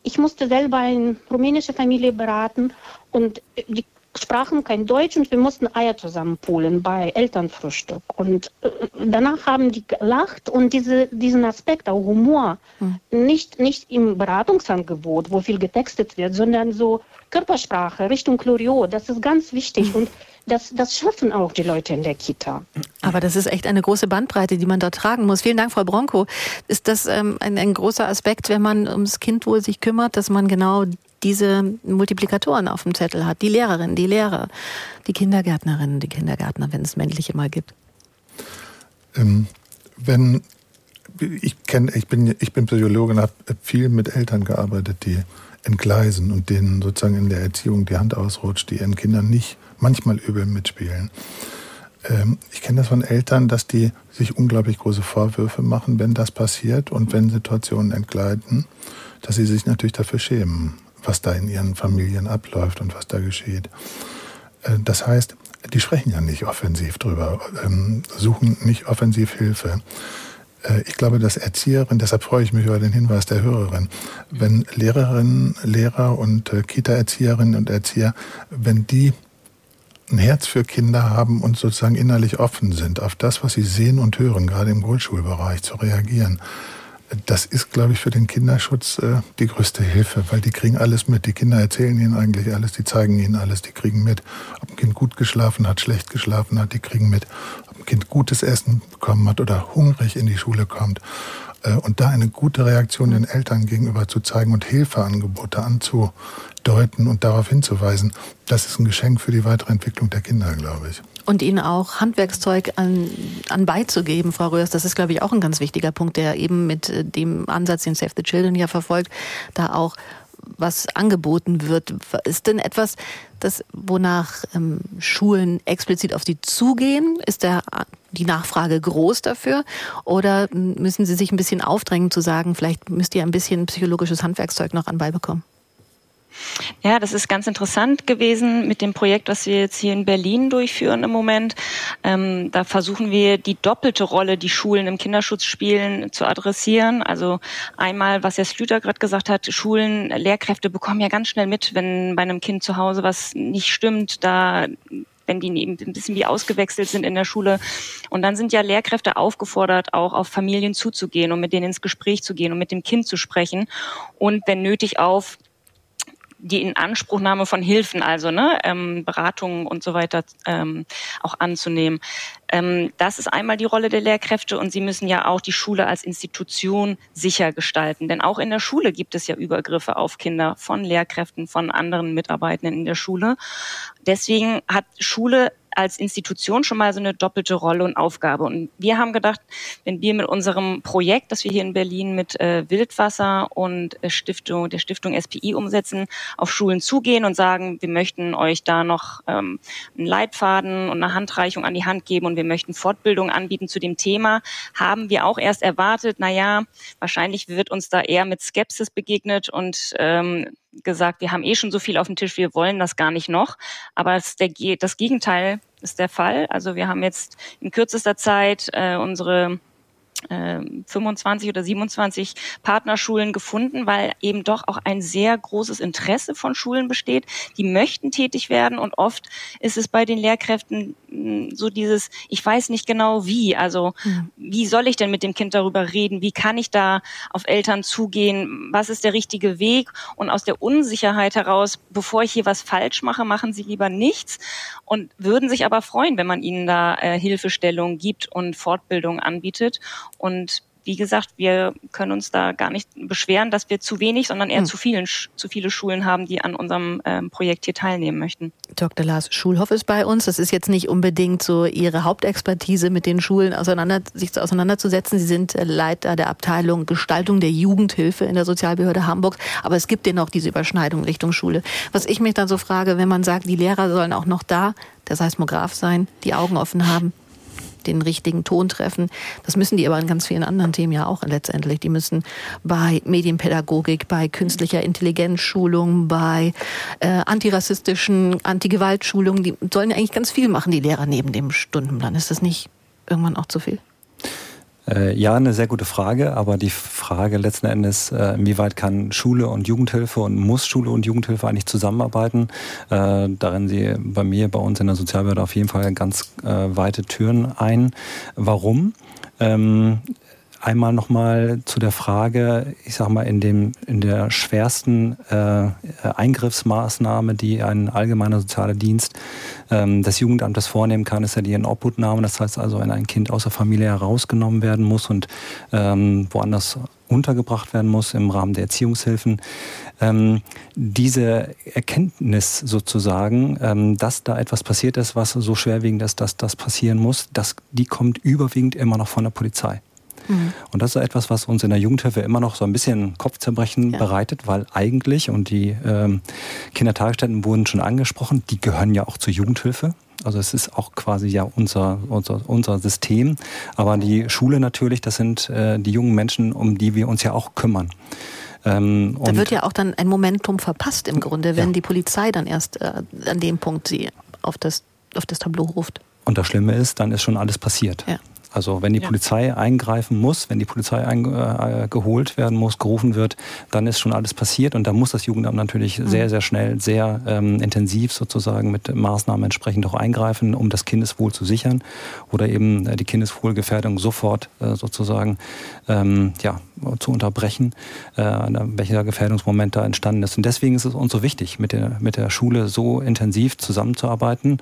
ich musste selber eine rumänische Familie beraten und die sprachen kein Deutsch und wir mussten Eier zusammenpolen bei Elternfrühstück. Und äh, danach haben die gelacht und diese, diesen Aspekt, auch Humor, hm. nicht, nicht im Beratungsangebot, wo viel getextet wird, sondern so Körpersprache Richtung Chlorio, das ist ganz wichtig. Hm. Und das, das schaffen auch die Leute in der Kita. Aber das ist echt eine große Bandbreite, die man da tragen muss. Vielen Dank, Frau Bronco. Ist das ähm, ein, ein großer Aspekt, wenn man ums Kind wohl sich kümmert, dass man genau diese Multiplikatoren auf dem Zettel hat? Die Lehrerin, die Lehrer, die Kindergärtnerinnen, die Kindergärtner, wenn es männliche mal gibt. Ähm, wenn ich kenne, ich bin, ich bin Psychologe und habe viel mit Eltern gearbeitet, die entgleisen und denen sozusagen in der Erziehung die Hand ausrutscht, die ihren Kindern nicht manchmal übel mitspielen. Ähm, ich kenne das von Eltern, dass die sich unglaublich große Vorwürfe machen, wenn das passiert und wenn Situationen entgleiten, dass sie sich natürlich dafür schämen, was da in ihren Familien abläuft und was da geschieht. Äh, das heißt, die sprechen ja nicht offensiv drüber, ähm, suchen nicht offensiv Hilfe. Äh, ich glaube, dass Erzieherinnen, deshalb freue ich mich über den Hinweis der Hörerin, wenn Lehrerinnen, Lehrer und äh, Kita-Erzieherinnen und Erzieher, wenn die ein Herz für Kinder haben und sozusagen innerlich offen sind, auf das, was sie sehen und hören, gerade im Grundschulbereich zu reagieren. Das ist, glaube ich, für den Kinderschutz äh, die größte Hilfe, weil die kriegen alles mit. Die Kinder erzählen ihnen eigentlich alles, die zeigen ihnen alles, die kriegen mit. Ob ein Kind gut geschlafen hat, schlecht geschlafen hat, die kriegen mit. Ob ein Kind gutes Essen bekommen hat oder hungrig in die Schule kommt. Äh, und da eine gute Reaktion den Eltern gegenüber zu zeigen und Hilfeangebote anzudeuten und darauf hinzuweisen, das ist ein Geschenk für die weitere Entwicklung der Kinder, glaube ich. Und ihnen auch Handwerkszeug an, an beizugeben, Frau Röhrs, das ist, glaube ich, auch ein ganz wichtiger Punkt, der eben mit äh, dem Ansatz, den Save the Children ja verfolgt, da auch was angeboten wird. Ist denn etwas, das, wonach ähm, Schulen explizit auf sie zugehen? Ist der, die Nachfrage groß dafür? Oder müssen sie sich ein bisschen aufdrängen zu sagen, vielleicht müsst ihr ein bisschen psychologisches Handwerkszeug noch anbei bekommen? Ja, das ist ganz interessant gewesen mit dem Projekt, was wir jetzt hier in Berlin durchführen im Moment. Ähm, da versuchen wir die doppelte Rolle, die Schulen im Kinderschutz spielen, zu adressieren. Also einmal, was Herr Slüter gerade gesagt hat, Schulen, Lehrkräfte bekommen ja ganz schnell mit, wenn bei einem Kind zu Hause was nicht stimmt. Da wenn die eben ein bisschen wie ausgewechselt sind in der Schule. Und dann sind ja Lehrkräfte aufgefordert, auch auf Familien zuzugehen und mit denen ins Gespräch zu gehen und mit dem Kind zu sprechen und wenn nötig auf die Inanspruchnahme von Hilfen, also ne, ähm, Beratungen und so weiter ähm, auch anzunehmen. Ähm, das ist einmal die Rolle der Lehrkräfte und sie müssen ja auch die Schule als Institution sicher gestalten. Denn auch in der Schule gibt es ja Übergriffe auf Kinder von Lehrkräften, von anderen Mitarbeitenden in der Schule. Deswegen hat Schule als Institution schon mal so eine doppelte Rolle und Aufgabe. Und wir haben gedacht, wenn wir mit unserem Projekt, das wir hier in Berlin mit äh, Wildwasser und äh, Stiftung, der Stiftung SPI umsetzen, auf Schulen zugehen und sagen, wir möchten euch da noch ähm, einen Leitfaden und eine Handreichung an die Hand geben und wir möchten Fortbildung anbieten zu dem Thema, haben wir auch erst erwartet, na ja, wahrscheinlich wird uns da eher mit Skepsis begegnet und ähm, gesagt, wir haben eh schon so viel auf dem Tisch, wir wollen das gar nicht noch. Aber das, der, das Gegenteil ist der Fall. Also wir haben jetzt in kürzester Zeit äh, unsere 25 ähm, oder 27 Partnerschulen gefunden, weil eben doch auch ein sehr großes Interesse von Schulen besteht. Die möchten tätig werden und oft ist es bei den Lehrkräften hm, so dieses, ich weiß nicht genau wie. Also mhm. wie soll ich denn mit dem Kind darüber reden? Wie kann ich da auf Eltern zugehen? Was ist der richtige Weg? Und aus der Unsicherheit heraus, bevor ich hier was falsch mache, machen sie lieber nichts und würden sich aber freuen, wenn man ihnen da äh, Hilfestellung gibt und Fortbildung anbietet. Und wie gesagt, wir können uns da gar nicht beschweren, dass wir zu wenig, sondern eher hm. zu, vielen, zu viele Schulen haben, die an unserem ähm, Projekt hier teilnehmen möchten. Dr. Lars Schulhoff ist bei uns. Das ist jetzt nicht unbedingt so Ihre Hauptexpertise, mit den Schulen auseinander, sich auseinanderzusetzen. Sie sind Leiter der Abteilung Gestaltung der Jugendhilfe in der Sozialbehörde Hamburg. Aber es gibt dennoch diese Überschneidung Richtung Schule. Was ich mich dann so frage, wenn man sagt, die Lehrer sollen auch noch da der Seismograph sein, die Augen offen haben, den richtigen Ton treffen. Das müssen die aber in ganz vielen anderen Themen ja auch letztendlich. Die müssen bei Medienpädagogik, bei künstlicher Intelligenzschulung, bei äh, antirassistischen, Antigewaltschulungen, die sollen ja eigentlich ganz viel machen, die Lehrer neben dem Stundenplan. Ist das nicht irgendwann auch zu viel? Äh, ja, eine sehr gute Frage, aber die Frage letzten Endes, äh, inwieweit kann Schule und Jugendhilfe und muss Schule und Jugendhilfe eigentlich zusammenarbeiten? Äh, darin sie bei mir, bei uns in der Sozialbehörde auf jeden Fall ganz weite Türen ein. Warum? Ähm, Einmal nochmal zu der Frage, ich sag mal, in, dem, in der schwersten äh, Eingriffsmaßnahme, die ein allgemeiner sozialer Dienst ähm, des Jugendamtes vornehmen kann, ist ja die Inobhutnahme. Das heißt also, wenn ein Kind aus der Familie herausgenommen werden muss und ähm, woanders untergebracht werden muss im Rahmen der Erziehungshilfen. Ähm, diese Erkenntnis sozusagen, ähm, dass da etwas passiert ist, was so schwerwiegend ist, dass das passieren muss, das, die kommt überwiegend immer noch von der Polizei. Mhm. Und das ist etwas, was uns in der Jugendhilfe immer noch so ein bisschen Kopfzerbrechen ja. bereitet, weil eigentlich, und die ähm, Kindertagesstätten wurden schon angesprochen, die gehören ja auch zur Jugendhilfe. Also es ist auch quasi ja unser, unser, unser System. Aber die Schule natürlich, das sind äh, die jungen Menschen, um die wir uns ja auch kümmern. Ähm, da wird ja auch dann ein Momentum verpasst im Grunde, wenn ja. die Polizei dann erst äh, an dem Punkt sie auf das, auf das Tableau ruft. Und das Schlimme ist, dann ist schon alles passiert. Ja. Also wenn die ja. Polizei eingreifen muss, wenn die Polizei eingeholt äh, werden muss, gerufen wird, dann ist schon alles passiert und da muss das Jugendamt natürlich mhm. sehr, sehr schnell, sehr ähm, intensiv sozusagen mit Maßnahmen entsprechend auch eingreifen, um das Kindeswohl zu sichern oder eben äh, die Kindeswohlgefährdung sofort äh, sozusagen ähm, ja, zu unterbrechen, äh, welcher Gefährdungsmoment da entstanden ist. Und deswegen ist es uns so wichtig, mit der, mit der Schule so intensiv zusammenzuarbeiten.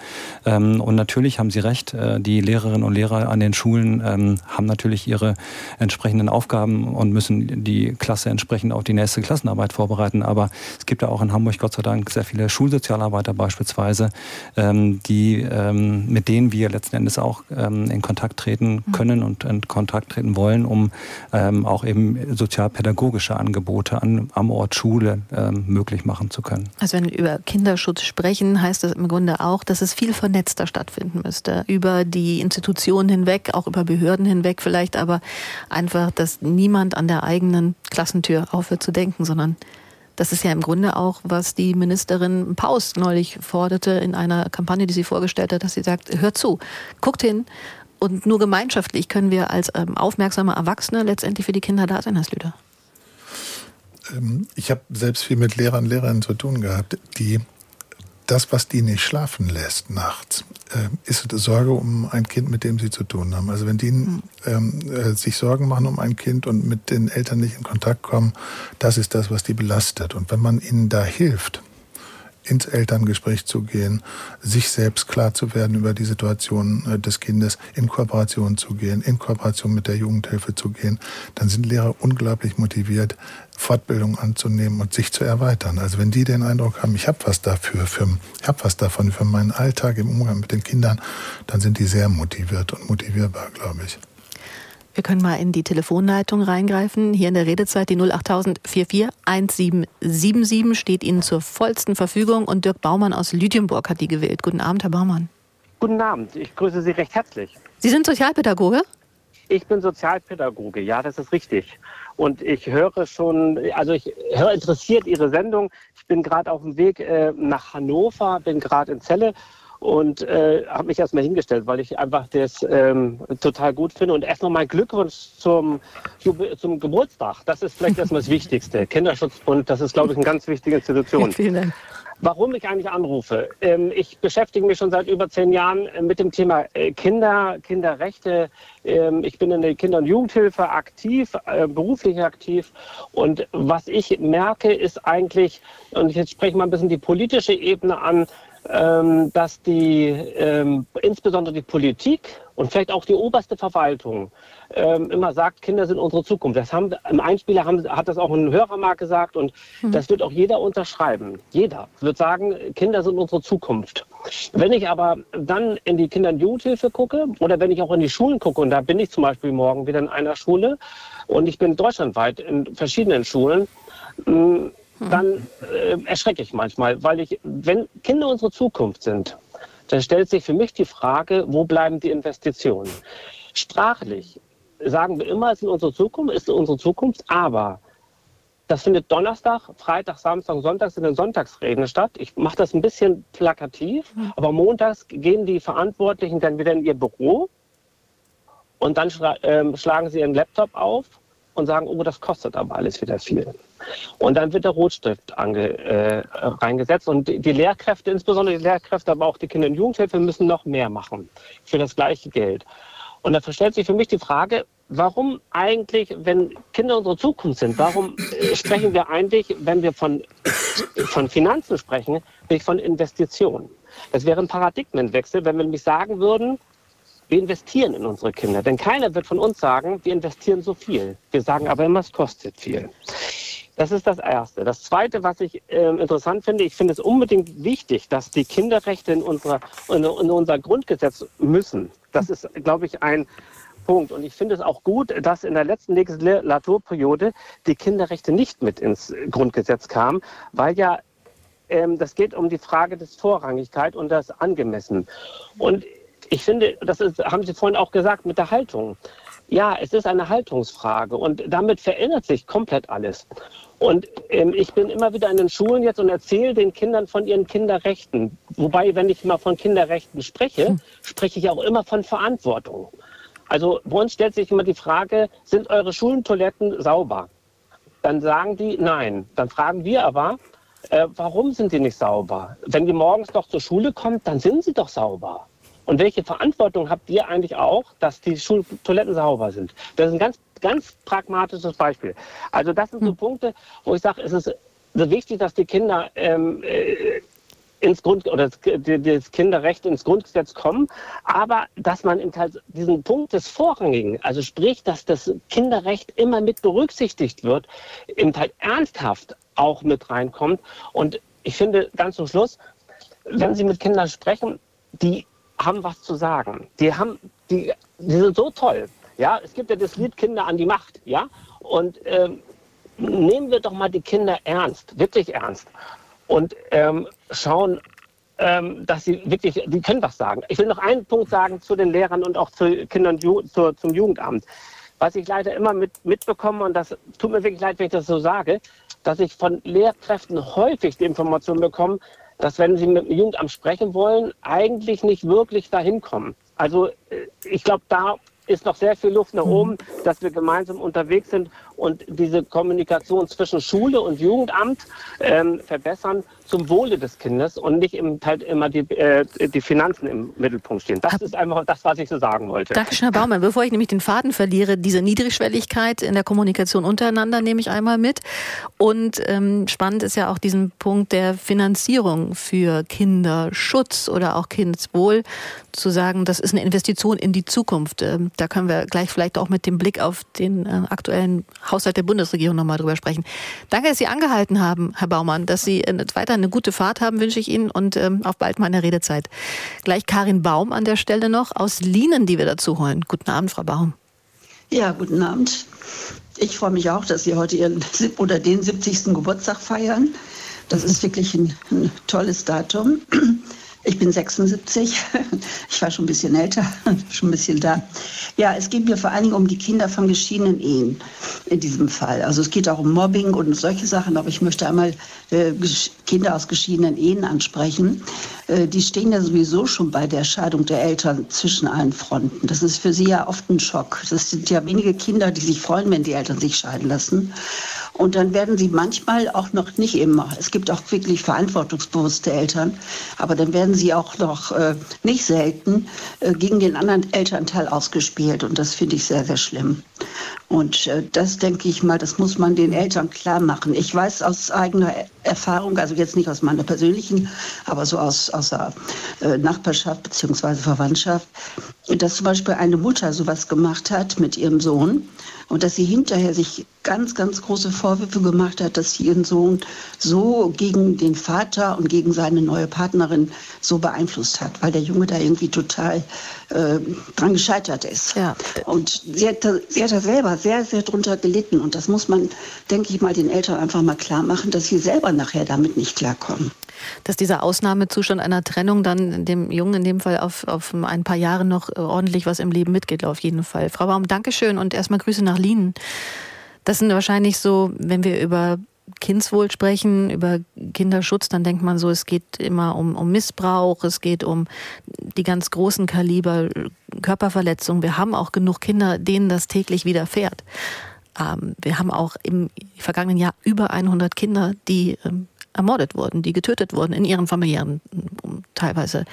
Ähm, und natürlich haben Sie recht, äh, die Lehrerinnen und Lehrer an den Schulen ähm, haben natürlich ihre entsprechenden Aufgaben und müssen die Klasse entsprechend auf die nächste Klassenarbeit vorbereiten. Aber es gibt ja auch in Hamburg Gott sei Dank sehr viele Schulsozialarbeiter beispielsweise, ähm, die, ähm, mit denen wir letzten Endes auch ähm, in Kontakt treten mhm. können und in Kontakt treten wollen, um ähm, auch eben sozialpädagogische Angebote an, am Ort Schule ähm, möglich machen zu können. Also wenn wir über Kinderschutz sprechen, heißt das im Grunde auch, dass es viel vernetzter stattfinden müsste, über die Institutionen hinweg, auch über Behörden hinweg vielleicht, aber einfach, dass niemand an der eigenen Klassentür aufhört zu denken, sondern das ist ja im Grunde auch, was die Ministerin Paus neulich forderte in einer Kampagne, die sie vorgestellt hat, dass sie sagt, hört zu, guckt hin und nur gemeinschaftlich können wir als ähm, aufmerksame Erwachsene letztendlich für die Kinder da sein, Herr Slüter. Ähm, ich habe selbst viel mit Lehrern und Lehrerinnen zu tun gehabt, die das, was die nicht schlafen lässt nachts, äh, ist Sorge um ein Kind, mit dem sie zu tun haben. Also wenn die hm. ähm, äh, sich Sorgen machen um ein Kind und mit den Eltern nicht in Kontakt kommen, das ist das, was die belastet. Und wenn man ihnen da hilft, ins Elterngespräch zu gehen, sich selbst klar zu werden über die Situation äh, des Kindes, in Kooperation zu gehen, in Kooperation mit der Jugendhilfe zu gehen, dann sind Lehrer unglaublich motiviert, Fortbildung anzunehmen und sich zu erweitern. Also wenn die den Eindruck haben, ich habe was dafür, für, ich habe was davon für meinen Alltag im Umgang mit den Kindern, dann sind die sehr motiviert und motivierbar, glaube ich. Wir können mal in die Telefonleitung reingreifen. Hier in der Redezeit die 08000 44 1777 steht Ihnen zur vollsten Verfügung und Dirk Baumann aus Lüdienburg hat die gewählt. Guten Abend, Herr Baumann. Guten Abend, ich grüße Sie recht herzlich. Sie sind Sozialpädagoge? Ich bin Sozialpädagoge, ja, das ist richtig. Und ich höre schon, also ich höre interessiert Ihre Sendung. Ich bin gerade auf dem Weg äh, nach Hannover, bin gerade in Celle und äh, habe mich erstmal hingestellt, weil ich einfach das ähm, total gut finde. Und erst noch mein Glückwunsch zum, zum Geburtstag. Das ist vielleicht erstmal das Wichtigste. Kinderschutzbund, das ist, glaube ich, eine ganz wichtige Institution. Vielen Dank. Warum ich eigentlich anrufe? Ähm, ich beschäftige mich schon seit über zehn Jahren äh, mit dem Thema äh, Kinder, Kinderrechte. Ähm, ich bin in der Kinder- und Jugendhilfe aktiv, äh, beruflich aktiv. Und was ich merke, ist eigentlich, und jetzt spreche ich mal ein bisschen die politische Ebene an, dass die, ähm, insbesondere die Politik und vielleicht auch die oberste Verwaltung ähm, immer sagt, Kinder sind unsere Zukunft. Das haben, Im Einspieler haben, hat das auch ein Hörer mal gesagt und mhm. das wird auch jeder unterschreiben. Jeder wird sagen, Kinder sind unsere Zukunft. Wenn ich aber dann in die Kinder- und Jugendhilfe gucke oder wenn ich auch in die Schulen gucke, und da bin ich zum Beispiel morgen wieder in einer Schule und ich bin deutschlandweit in verschiedenen Schulen, mh. Dann äh, erschrecke ich manchmal, weil ich, wenn Kinder unsere Zukunft sind, dann stellt sich für mich die Frage, wo bleiben die Investitionen? Sprachlich sagen wir immer, es ist unsere Zukunft, ist unsere Zukunft, aber das findet Donnerstag, Freitag, Samstag, Sonntag in Sonntagsreden statt. Ich mache das ein bisschen plakativ, hm. aber montags gehen die Verantwortlichen dann wieder in ihr Büro und dann schla äh, schlagen sie ihren Laptop auf und sagen, oh, das kostet aber alles wieder viel. Und dann wird der Rotstift ange, äh, reingesetzt. Und die, die Lehrkräfte, insbesondere die Lehrkräfte, aber auch die Kinder- und Jugendhilfe, müssen noch mehr machen für das gleiche Geld. Und da stellt sich für mich die Frage, warum eigentlich, wenn Kinder unsere Zukunft sind, warum äh, sprechen wir eigentlich, wenn wir von, von Finanzen sprechen, nicht von Investitionen? Das wäre ein Paradigmenwechsel, wenn wir nämlich sagen würden, wir investieren in unsere Kinder. Denn keiner wird von uns sagen, wir investieren so viel. Wir sagen aber immer, es kostet viel. Das ist das Erste. Das Zweite, was ich äh, interessant finde, ich finde es unbedingt wichtig, dass die Kinderrechte in, unserer, in, in unser Grundgesetz müssen. Das ist, glaube ich, ein Punkt. Und ich finde es auch gut, dass in der letzten Legislaturperiode die Kinderrechte nicht mit ins Grundgesetz kamen, weil ja ähm, das geht um die Frage des Vorrangigkeit und das Angemessen. Und ich finde, das ist, haben Sie vorhin auch gesagt, mit der Haltung. Ja, es ist eine Haltungsfrage und damit verändert sich komplett alles. Und ähm, ich bin immer wieder in den Schulen jetzt und erzähle den Kindern von ihren Kinderrechten. Wobei, wenn ich mal von Kinderrechten spreche, hm. spreche ich auch immer von Verantwortung. Also bei uns stellt sich immer die Frage, sind eure Schulentoiletten sauber? Dann sagen die nein. Dann fragen wir aber, äh, warum sind die nicht sauber? Wenn die morgens doch zur Schule kommt, dann sind sie doch sauber. Und welche Verantwortung habt ihr eigentlich auch, dass die Schultoiletten sauber sind? Das ist ein ganz, ganz pragmatisches Beispiel. Also das sind so hm. Punkte, wo ich sage, es ist so wichtig, dass die Kinder ähm, äh, ins Grund oder das Kinderrecht ins Grundgesetz kommen, aber dass man eben halt diesen Punkt des Vorrangigen, also sprich, dass das Kinderrecht immer mit berücksichtigt wird, eben halt ernsthaft auch mit reinkommt. Und ich finde ganz zum Schluss, wenn Sie mit Kindern sprechen, die haben was zu sagen. Die haben, die, die sind so toll. Ja, es gibt ja das Lied Kinder an die Macht. Ja, und ähm, nehmen wir doch mal die Kinder ernst, wirklich ernst und ähm, schauen, ähm, dass sie wirklich, die können was sagen. Ich will noch einen Punkt sagen zu den Lehrern und auch zu Kindern zu, zum Jugendamt. Was ich leider immer mit, mitbekomme, und das tut mir wirklich leid, wenn ich das so sage, dass ich von Lehrkräften häufig die Information bekomme, dass wenn sie mit dem Jugendamt sprechen wollen, eigentlich nicht wirklich dahin kommen. Also äh, ich glaube, da ist noch sehr viel Luft nach oben, dass wir gemeinsam unterwegs sind und diese Kommunikation zwischen Schule und Jugendamt ähm, verbessern zum Wohle des Kindes und nicht im, halt immer die, äh, die Finanzen im Mittelpunkt stehen. Das ist einfach das, was ich so sagen wollte. Dankeschön, Herr Baumann. Bevor ich nämlich den Faden verliere, diese Niedrigschwelligkeit in der Kommunikation untereinander nehme ich einmal mit. Und ähm, spannend ist ja auch diesen Punkt der Finanzierung für Kinderschutz oder auch Kindeswohl zu sagen, das ist eine Investition in die Zukunft. Ähm, da können wir gleich vielleicht auch mit dem Blick auf den äh, aktuellen Haushalt der Bundesregierung nochmal drüber sprechen. Danke, dass Sie angehalten haben, Herr Baumann, dass Sie äh, weiter eine gute Fahrt haben, wünsche ich Ihnen und ähm, auf bald mal in der Redezeit. Gleich Karin Baum an der Stelle noch aus Lienen, die wir dazu holen. Guten Abend, Frau Baum. Ja, guten Abend. Ich freue mich auch, dass Sie heute Ihren oder den 70. Geburtstag feiern. Das ist wirklich ein, ein tolles Datum. Ich bin 76. Ich war schon ein bisschen älter, schon ein bisschen da. Ja, es geht mir vor allen Dingen um die Kinder von geschiedenen Ehen in diesem Fall. Also es geht auch um Mobbing und solche Sachen, aber ich möchte einmal äh, Kinder aus geschiedenen Ehen ansprechen. Äh, die stehen ja sowieso schon bei der Scheidung der Eltern zwischen allen Fronten. Das ist für sie ja oft ein Schock. Das sind ja wenige Kinder, die sich freuen, wenn die Eltern sich scheiden lassen. Und dann werden sie manchmal auch noch nicht immer. Es gibt auch wirklich verantwortungsbewusste Eltern, aber dann werden sie auch noch äh, nicht selten äh, gegen den anderen Elternteil ausgespielt. Und das finde ich sehr, sehr schlimm. Und äh, das denke ich mal, das muss man den Eltern klar machen. Ich weiß aus eigener Erfahrung, also jetzt nicht aus meiner persönlichen, aber so aus, aus der äh, Nachbarschaft bzw. Verwandtschaft, dass zum Beispiel eine Mutter sowas gemacht hat mit ihrem Sohn und dass sie hinterher sich ganz, ganz große Vorwürfe gemacht hat, dass sie ihren Sohn so gegen den Vater und gegen seine neue Partnerin so beeinflusst hat, weil der Junge da irgendwie total äh, dran gescheitert ist. Ja. Und sie hat, sie hat da selber sehr, sehr drunter gelitten. Und das muss man, denke ich mal, den Eltern einfach mal klar machen, dass sie selber nachher damit nicht klarkommen. Dass dieser Ausnahmezustand einer Trennung dann dem Jungen in dem Fall auf, auf ein paar Jahre noch ordentlich was im Leben mitgeht, auf jeden Fall. Frau Baum, Dankeschön und erstmal Grüße nach Lienen. Das sind wahrscheinlich so, wenn wir über Kindswohl sprechen, über Kinderschutz, dann denkt man so, es geht immer um, um Missbrauch, es geht um die ganz großen Kaliber Körperverletzungen. Wir haben auch genug Kinder, denen das täglich widerfährt. Ähm, wir haben auch im vergangenen Jahr über 100 Kinder, die ähm, ermordet wurden, die getötet wurden in ihren familiären teilweise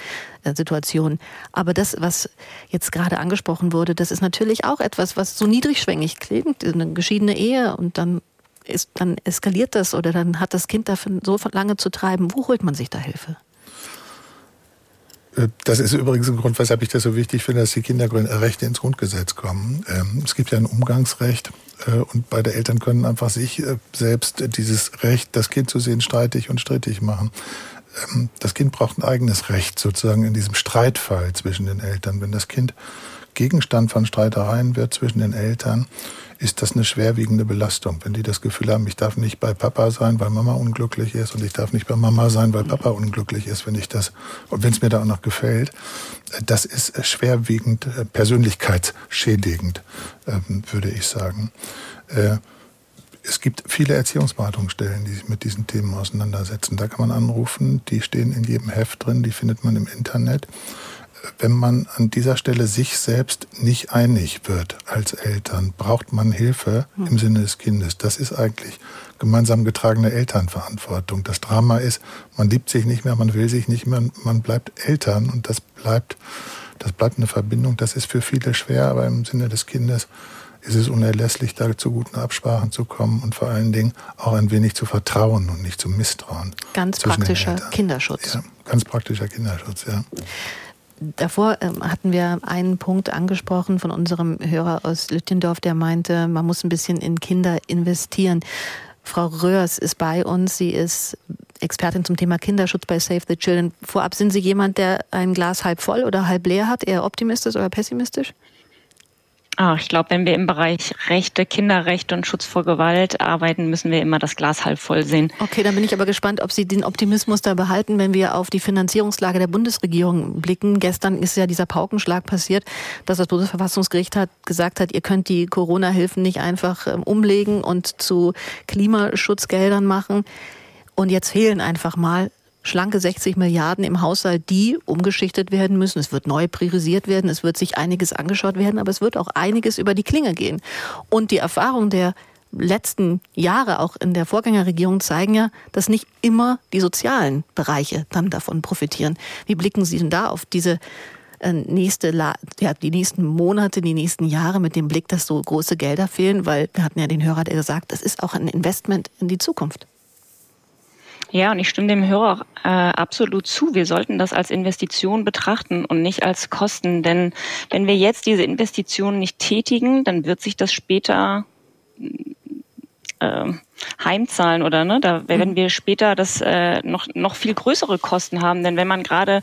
äh, Situationen. Aber das, was jetzt gerade angesprochen wurde, das ist natürlich auch etwas, was so niedrigschwängig klingt, eine geschiedene Ehe und dann ist, dann eskaliert das oder dann hat das Kind davon so lange zu treiben. Wo holt man sich da Hilfe? Äh, das ist übrigens ein Grund, weshalb ich das so wichtig finde, dass die Kinderrechte ins Grundgesetz kommen. Ähm, es gibt ja ein Umgangsrecht und beide Eltern können einfach sich äh, selbst dieses Recht, das Kind zu sehen, streitig und strittig machen. Ähm, das Kind braucht ein eigenes Recht sozusagen in diesem Streitfall zwischen den Eltern. Wenn das Kind Gegenstand von Streitereien wird zwischen den Eltern, ist das eine schwerwiegende Belastung. Wenn die das Gefühl haben, ich darf nicht bei Papa sein, weil Mama unglücklich ist und ich darf nicht bei Mama sein, weil Papa unglücklich ist, wenn ich das und wenn es mir da auch noch gefällt, das ist schwerwiegend äh, persönlichkeitsschädigend, ähm, würde ich sagen. Äh, es gibt viele Erziehungsberatungsstellen, die sich mit diesen Themen auseinandersetzen. Da kann man anrufen, die stehen in jedem Heft drin, die findet man im Internet wenn man an dieser Stelle sich selbst nicht einig wird als Eltern, braucht man Hilfe im hm. Sinne des Kindes. Das ist eigentlich gemeinsam getragene Elternverantwortung. Das Drama ist, man liebt sich nicht mehr, man will sich nicht mehr, man bleibt Eltern und das bleibt, das bleibt eine Verbindung. Das ist für viele schwer, aber im Sinne des Kindes ist es unerlässlich, da zu guten Absprachen zu kommen und vor allen Dingen auch ein wenig zu vertrauen und nicht zu misstrauen. Ganz praktischer Kinderschutz. Ja, ganz praktischer Kinderschutz, ja. Davor ähm, hatten wir einen Punkt angesprochen von unserem Hörer aus Lütgendorf, der meinte, man muss ein bisschen in Kinder investieren. Frau Röhrs ist bei uns. Sie ist Expertin zum Thema Kinderschutz bei Save the Children. Vorab sind Sie jemand, der ein Glas halb voll oder halb leer hat, eher optimistisch oder pessimistisch? Ach, ich glaube, wenn wir im Bereich Rechte, Kinderrechte und Schutz vor Gewalt arbeiten, müssen wir immer das Glas halb voll sehen. Okay, dann bin ich aber gespannt, ob Sie den Optimismus da behalten, wenn wir auf die Finanzierungslage der Bundesregierung blicken. Gestern ist ja dieser Paukenschlag passiert, dass das Bundesverfassungsgericht hat gesagt hat, ihr könnt die Corona-Hilfen nicht einfach ähm, umlegen und zu Klimaschutzgeldern machen. Und jetzt fehlen einfach mal schlanke 60 Milliarden im Haushalt, die umgeschichtet werden müssen. Es wird neu priorisiert werden, es wird sich einiges angeschaut werden, aber es wird auch einiges über die Klinge gehen. Und die Erfahrung der letzten Jahre auch in der Vorgängerregierung zeigen ja, dass nicht immer die sozialen Bereiche dann davon profitieren. Wie blicken Sie denn da auf diese äh, nächste, ja, die nächsten Monate, die nächsten Jahre mit dem Blick, dass so große Gelder fehlen? Weil wir hatten ja den Hörer, der gesagt, das ist auch ein Investment in die Zukunft. Ja, und ich stimme dem Hörer äh, absolut zu. Wir sollten das als Investition betrachten und nicht als Kosten. Denn wenn wir jetzt diese Investitionen nicht tätigen, dann wird sich das später äh, heimzahlen oder ne, da werden mhm. wir später das äh, noch noch viel größere Kosten haben, denn wenn man gerade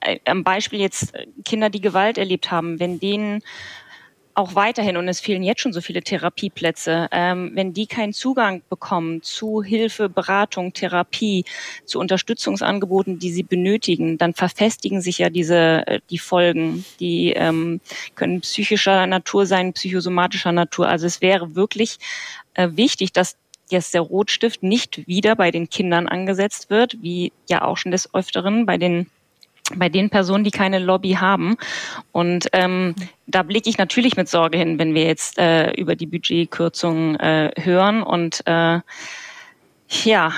äh, am Beispiel jetzt Kinder, die Gewalt erlebt haben, wenn denen auch weiterhin, und es fehlen jetzt schon so viele Therapieplätze, ähm, wenn die keinen Zugang bekommen zu Hilfe, Beratung, Therapie, zu Unterstützungsangeboten, die sie benötigen, dann verfestigen sich ja diese äh, die Folgen. Die ähm, können psychischer Natur sein, psychosomatischer Natur. Also es wäre wirklich äh, wichtig, dass jetzt der Rotstift nicht wieder bei den Kindern angesetzt wird, wie ja auch schon des Öfteren bei den bei den Personen, die keine Lobby haben. Und ähm, da blicke ich natürlich mit Sorge hin, wenn wir jetzt äh, über die Budgetkürzungen äh, hören und äh, ja,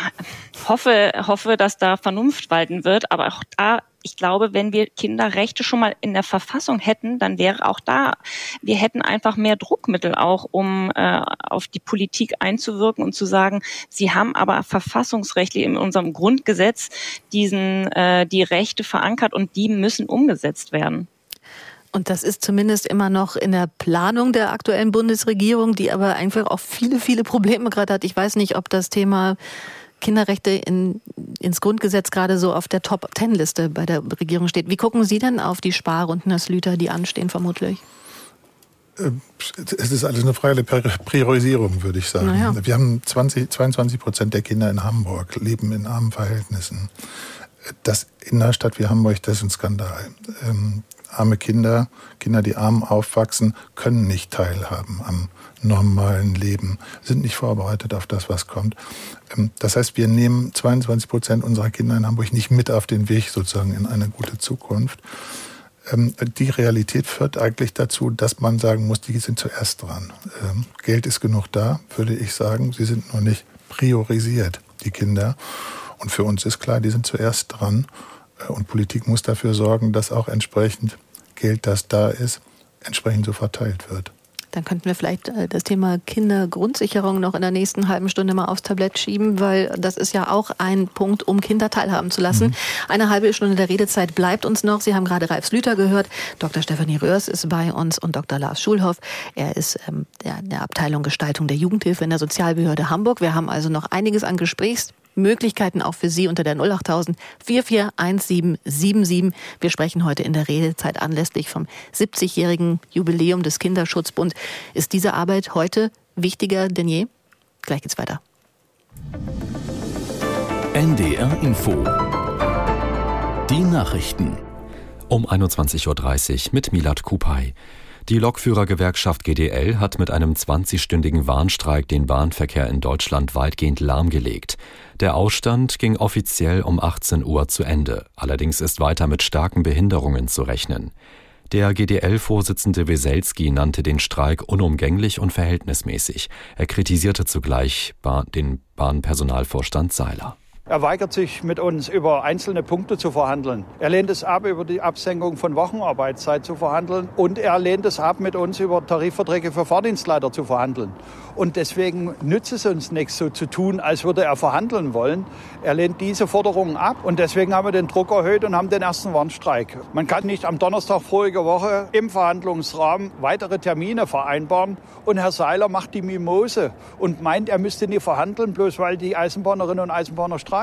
hoffe, hoffe, dass da Vernunft walten wird. Aber auch da, ich glaube, wenn wir Kinderrechte schon mal in der Verfassung hätten, dann wäre auch da, wir hätten einfach mehr Druckmittel auch, um äh, auf die Politik einzuwirken und zu sagen, sie haben aber verfassungsrechtlich in unserem Grundgesetz diesen, äh, die Rechte verankert und die müssen umgesetzt werden. Und das ist zumindest immer noch in der Planung der aktuellen Bundesregierung, die aber einfach auch viele, viele Probleme gerade hat. Ich weiß nicht, ob das Thema Kinderrechte in, ins Grundgesetz gerade so auf der Top-Ten-Liste bei der Regierung steht. Wie gucken Sie denn auf die Sparrunden, das Lüter, die anstehen vermutlich? Äh, es ist alles eine Frage der Priorisierung, würde ich sagen. Naja. Wir haben 20, 22 Prozent der Kinder in Hamburg leben in armen Verhältnissen. Das in einer Stadt wie Hamburg, das ist ein Skandal. Arme Kinder, Kinder, die arm aufwachsen, können nicht teilhaben am normalen Leben, sind nicht vorbereitet auf das, was kommt. Ähm, das heißt, wir nehmen 22 Prozent unserer Kinder in Hamburg nicht mit auf den Weg sozusagen in eine gute Zukunft. Ähm, die Realität führt eigentlich dazu, dass man sagen muss, die sind zuerst dran. Ähm, Geld ist genug da, würde ich sagen. Sie sind nur nicht priorisiert, die Kinder. Und für uns ist klar, die sind zuerst dran. Und Politik muss dafür sorgen, dass auch entsprechend Geld, das da ist, entsprechend so verteilt wird. Dann könnten wir vielleicht äh, das Thema Kindergrundsicherung noch in der nächsten halben Stunde mal aufs Tablett schieben, weil das ist ja auch ein Punkt, um Kinder teilhaben zu lassen. Mhm. Eine halbe Stunde der Redezeit bleibt uns noch. Sie haben gerade Ralf Slüter gehört. Dr. Stefanie Röhrs ist bei uns und Dr. Lars Schulhoff. Er ist ähm, der, der Abteilung Gestaltung der Jugendhilfe in der Sozialbehörde Hamburg. Wir haben also noch einiges an Gesprächs Möglichkeiten auch für Sie unter der 08000 441777. Wir sprechen heute in der Redezeit anlässlich vom 70-jährigen Jubiläum des Kinderschutzbund. Ist diese Arbeit heute wichtiger denn je? Gleich geht's weiter. NDR Info. Die Nachrichten. Um 21.30 Uhr mit Milad Kupay. Die Lokführergewerkschaft GDL hat mit einem 20-stündigen Warnstreik den Bahnverkehr in Deutschland weitgehend lahmgelegt. Der Ausstand ging offiziell um 18 Uhr zu Ende. Allerdings ist weiter mit starken Behinderungen zu rechnen. Der GDL-Vorsitzende Weselski nannte den Streik unumgänglich und verhältnismäßig. Er kritisierte zugleich den Bahnpersonalvorstand Seiler. Er weigert sich, mit uns über einzelne Punkte zu verhandeln. Er lehnt es ab, über die Absenkung von Wochenarbeitszeit zu verhandeln. Und er lehnt es ab, mit uns über Tarifverträge für Fahrdienstleiter zu verhandeln. Und deswegen nützt es uns nichts, so zu tun, als würde er verhandeln wollen. Er lehnt diese Forderungen ab. Und deswegen haben wir den Druck erhöht und haben den ersten Warnstreik. Man kann nicht am Donnerstag vorige Woche im Verhandlungsrahmen weitere Termine vereinbaren. Und Herr Seiler macht die Mimose und meint, er müsste nie verhandeln, bloß weil die Eisenbahnerinnen und Eisenbahner streiken.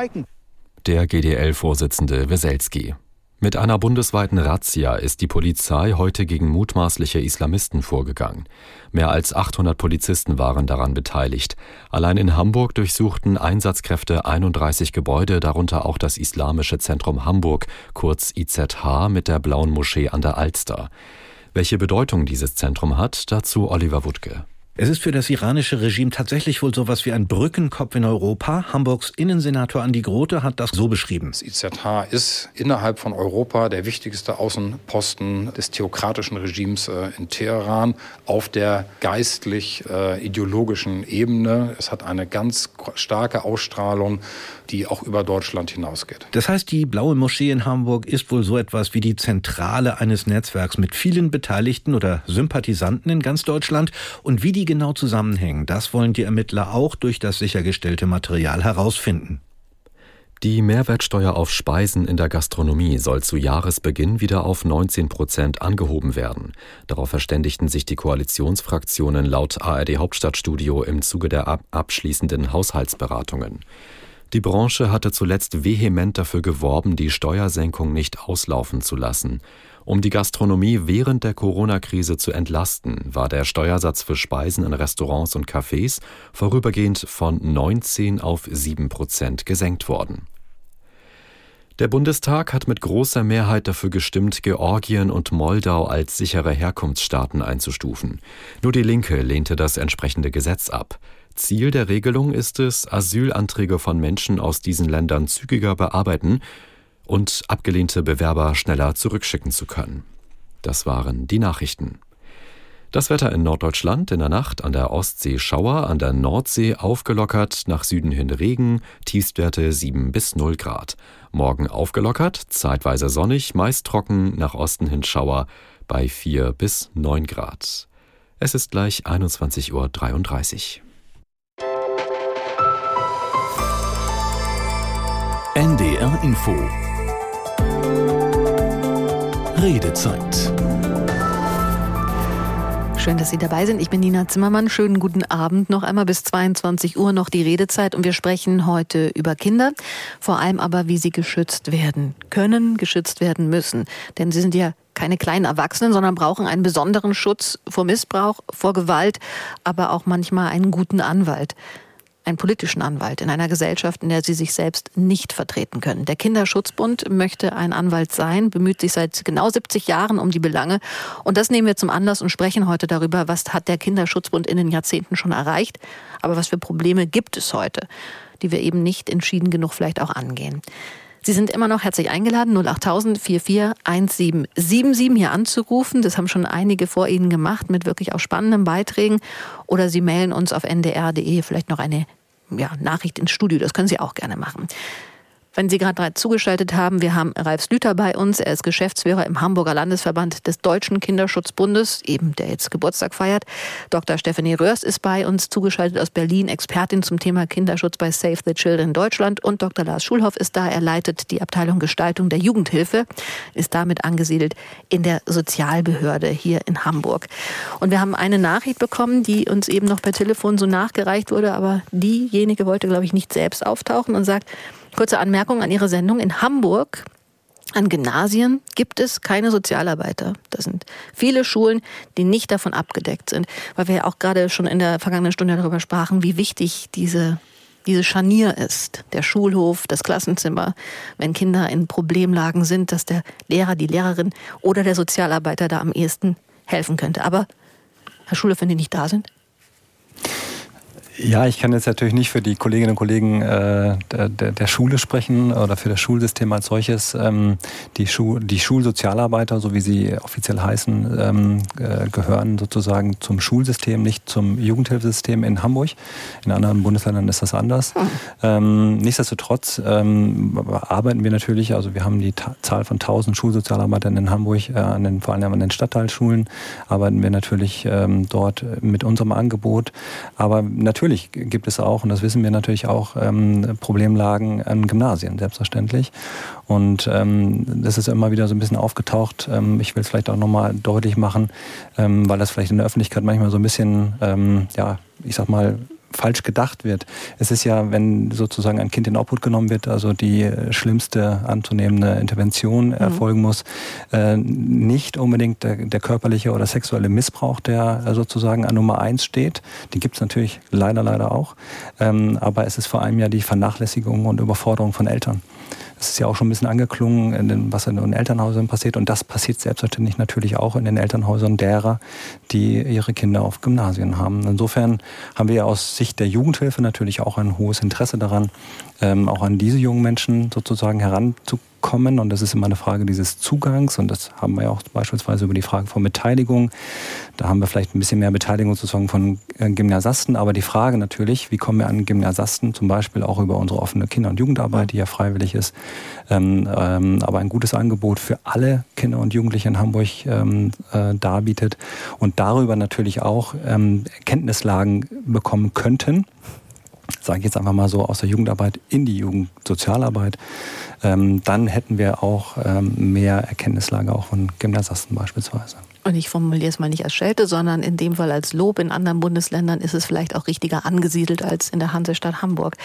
Der GDL-Vorsitzende Weselski. Mit einer bundesweiten Razzia ist die Polizei heute gegen mutmaßliche Islamisten vorgegangen. Mehr als 800 Polizisten waren daran beteiligt. Allein in Hamburg durchsuchten Einsatzkräfte 31 Gebäude, darunter auch das Islamische Zentrum Hamburg, kurz IZH, mit der Blauen Moschee an der Alster. Welche Bedeutung dieses Zentrum hat, dazu Oliver Wuttke. Es ist für das iranische Regime tatsächlich wohl sowas wie ein Brückenkopf in Europa. Hamburgs Innensenator Andi Grote hat das so beschrieben. Das IZH ist innerhalb von Europa der wichtigste Außenposten des theokratischen Regimes äh, in Teheran auf der geistlich-ideologischen äh, Ebene. Es hat eine ganz starke Ausstrahlung, die auch über Deutschland hinausgeht. Das heißt, die Blaue Moschee in Hamburg ist wohl so etwas wie die Zentrale eines Netzwerks mit vielen Beteiligten oder Sympathisanten in ganz Deutschland. Und wie die genau zusammenhängen, das wollen die Ermittler auch durch das sichergestellte Material herausfinden. Die Mehrwertsteuer auf Speisen in der Gastronomie soll zu Jahresbeginn wieder auf 19 Prozent angehoben werden. Darauf verständigten sich die Koalitionsfraktionen laut ARD Hauptstadtstudio im Zuge der abschließenden Haushaltsberatungen. Die Branche hatte zuletzt vehement dafür geworben, die Steuersenkung nicht auslaufen zu lassen. Um die Gastronomie während der Corona-Krise zu entlasten, war der Steuersatz für Speisen in Restaurants und Cafés vorübergehend von 19 auf 7 Prozent gesenkt worden. Der Bundestag hat mit großer Mehrheit dafür gestimmt, Georgien und Moldau als sichere Herkunftsstaaten einzustufen. Nur die Linke lehnte das entsprechende Gesetz ab. Ziel der Regelung ist es, Asylanträge von Menschen aus diesen Ländern zügiger bearbeiten und abgelehnte Bewerber schneller zurückschicken zu können. Das waren die Nachrichten. Das Wetter in Norddeutschland in der Nacht an der Ostsee Schauer, an der Nordsee aufgelockert, nach Süden hin Regen, Tiefstwerte 7 bis 0 Grad. Morgen aufgelockert, zeitweise sonnig, meist trocken, nach Osten hin Schauer bei 4 bis 9 Grad. Es ist gleich 21.33 Uhr. NDR Info Redezeit. Schön, dass Sie dabei sind. Ich bin Nina Zimmermann. Schönen guten Abend. Noch einmal bis 22 Uhr noch die Redezeit und wir sprechen heute über Kinder, vor allem aber, wie sie geschützt werden können, geschützt werden müssen. Denn sie sind ja keine kleinen Erwachsenen, sondern brauchen einen besonderen Schutz vor Missbrauch, vor Gewalt, aber auch manchmal einen guten Anwalt einen politischen Anwalt in einer Gesellschaft, in der sie sich selbst nicht vertreten können. Der Kinderschutzbund möchte ein Anwalt sein, bemüht sich seit genau 70 Jahren um die Belange. Und das nehmen wir zum Anlass und sprechen heute darüber, was hat der Kinderschutzbund in den Jahrzehnten schon erreicht, aber was für Probleme gibt es heute, die wir eben nicht entschieden genug vielleicht auch angehen. Sie sind immer noch herzlich eingeladen, 08000 441777 hier anzurufen. Das haben schon einige vor Ihnen gemacht mit wirklich auch spannenden Beiträgen. Oder Sie mailen uns auf ndr.de vielleicht noch eine ja, Nachricht ins Studio. Das können Sie auch gerne machen. Wenn Sie gerade zugeschaltet haben, wir haben Ralf Slüter bei uns. Er ist Geschäftsführer im Hamburger Landesverband des Deutschen Kinderschutzbundes, eben der jetzt Geburtstag feiert. Dr. Stephanie Röhrs ist bei uns zugeschaltet aus Berlin, Expertin zum Thema Kinderschutz bei Save the Children Deutschland. Und Dr. Lars Schulhoff ist da. Er leitet die Abteilung Gestaltung der Jugendhilfe, ist damit angesiedelt in der Sozialbehörde hier in Hamburg. Und wir haben eine Nachricht bekommen, die uns eben noch per Telefon so nachgereicht wurde, aber diejenige wollte, glaube ich, nicht selbst auftauchen und sagt, Kurze Anmerkung an Ihre Sendung. In Hamburg an Gymnasien gibt es keine Sozialarbeiter. Das sind viele Schulen, die nicht davon abgedeckt sind, weil wir ja auch gerade schon in der vergangenen Stunde darüber sprachen, wie wichtig diese diese Scharnier ist, der Schulhof, das Klassenzimmer, wenn Kinder in Problemlagen sind, dass der Lehrer, die Lehrerin oder der Sozialarbeiter da am ehesten helfen könnte. Aber Herr Schule, wenn die nicht da sind? Ja, ich kann jetzt natürlich nicht für die Kolleginnen und Kollegen äh, der, der, Schule sprechen oder für das Schulsystem als solches. Ähm, die, Schu die Schulsozialarbeiter, so wie sie offiziell heißen, ähm, äh, gehören sozusagen zum Schulsystem, nicht zum Jugendhilfesystem in Hamburg. In anderen Bundesländern ist das anders. Hm. Ähm, nichtsdestotrotz ähm, arbeiten wir natürlich, also wir haben die Ta Zahl von 1000 Schulsozialarbeitern in Hamburg, äh, an den, vor allem an den Stadtteilschulen, arbeiten wir natürlich ähm, dort mit unserem Angebot. Aber natürlich natürlich gibt es auch, und das wissen wir natürlich auch, ähm, Problemlagen an Gymnasien, selbstverständlich. Und ähm, das ist immer wieder so ein bisschen aufgetaucht. Ähm, ich will es vielleicht auch nochmal deutlich machen, ähm, weil das vielleicht in der Öffentlichkeit manchmal so ein bisschen, ähm, ja, ich sag mal, falsch gedacht wird. Es ist ja, wenn sozusagen ein Kind in Obhut genommen wird, also die schlimmste anzunehmende Intervention mhm. erfolgen muss, äh, nicht unbedingt der, der, körperliche oder sexuelle Missbrauch, der sozusagen an Nummer eins steht. Die gibt es natürlich leider, leider auch. Ähm, aber es ist vor allem ja die Vernachlässigung und Überforderung von Eltern Es ist ja auch schon ein bisschen angeklungen, in den, was in den Elternhäusern passiert. Und das passiert selbstverständlich natürlich auch in den Elternhäusern derer, die ihre Kinder auf Gymnasien haben. Insofern haben wir aus Sicht der Jugendhilfe natürlich auch ein hohes Interesse daran, ähm, auch an diese jungen Menschen sozusagen heranzukommen kommen. Und das ist immer eine Frage dieses Zugangs. Und das haben wir ja auch beispielsweise über die Frage von Beteiligung. Da haben wir vielleicht ein bisschen mehr Beteiligung sozusagen von äh, Gymnasiasten. Aber die Frage natürlich, wie kommen wir an Gymnasiasten, zum Beispiel auch über unsere offene Kinder- und Jugendarbeit, die ja freiwillig ist, ähm, ähm, aber ein gutes Angebot für alle Kinder und Jugendliche in Hamburg ähm, äh, darbietet und darüber natürlich auch ähm, Kenntnislagen bekommen könnten sage ich jetzt einfach mal so, aus der Jugendarbeit in die Jugendsozialarbeit, ähm, dann hätten wir auch ähm, mehr Erkenntnislage auch von Gymnasiasten beispielsweise. Und ich formuliere es mal nicht als Schelte, sondern in dem Fall als Lob. In anderen Bundesländern ist es vielleicht auch richtiger angesiedelt als in der Hansestadt Hamburg.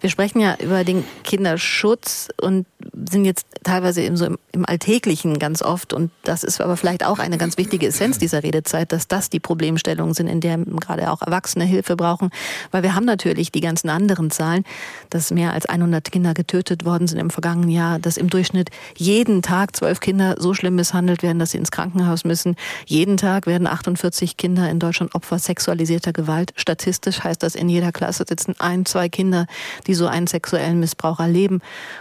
Wir sprechen ja über den Kinderschutz und sind jetzt teilweise eben so im, im Alltäglichen ganz oft. Und das ist aber vielleicht auch eine ganz wichtige Essenz dieser Redezeit, dass das die Problemstellungen sind, in der gerade auch Erwachsene Hilfe brauchen. Weil wir haben natürlich die ganzen anderen Zahlen, dass mehr als 100 Kinder getötet worden sind im vergangenen Jahr, dass im Durchschnitt jeden Tag zwölf Kinder so schlimm misshandelt werden, dass sie ins Krankenhaus müssen jeden Tag werden 48 Kinder in Deutschland Opfer sexualisierter Gewalt. Statistisch heißt das, in jeder Klasse sitzen ein, zwei Kinder, die so einen sexuellen Missbrauch erleben.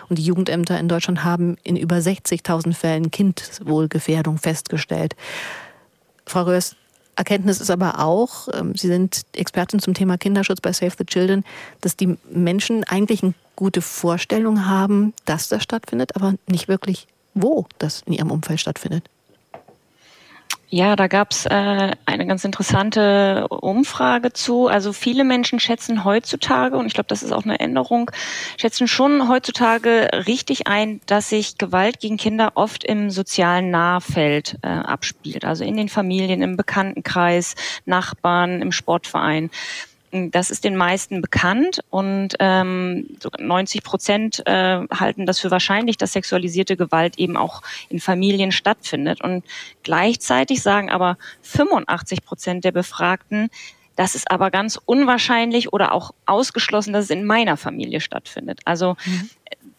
Und die Jugendämter in Deutschland haben in über 60.000 Fällen Kindeswohlgefährdung festgestellt. Frau Röhrs, Erkenntnis ist aber auch, ähm, Sie sind Expertin zum Thema Kinderschutz bei Save the Children, dass die Menschen eigentlich eine gute Vorstellung haben, dass das stattfindet, aber nicht wirklich, wo das in ihrem Umfeld stattfindet. Ja, da gab's äh, eine ganz interessante Umfrage zu. Also viele Menschen schätzen heutzutage, und ich glaube, das ist auch eine Änderung, schätzen schon heutzutage richtig ein, dass sich Gewalt gegen Kinder oft im sozialen Nahfeld äh, abspielt. Also in den Familien, im Bekanntenkreis, Nachbarn, im Sportverein. Das ist den meisten bekannt und ähm, 90 Prozent äh, halten das für wahrscheinlich, dass sexualisierte Gewalt eben auch in Familien stattfindet. Und gleichzeitig sagen aber 85 Prozent der Befragten, das ist aber ganz unwahrscheinlich oder auch ausgeschlossen, dass es in meiner Familie stattfindet. Also mhm.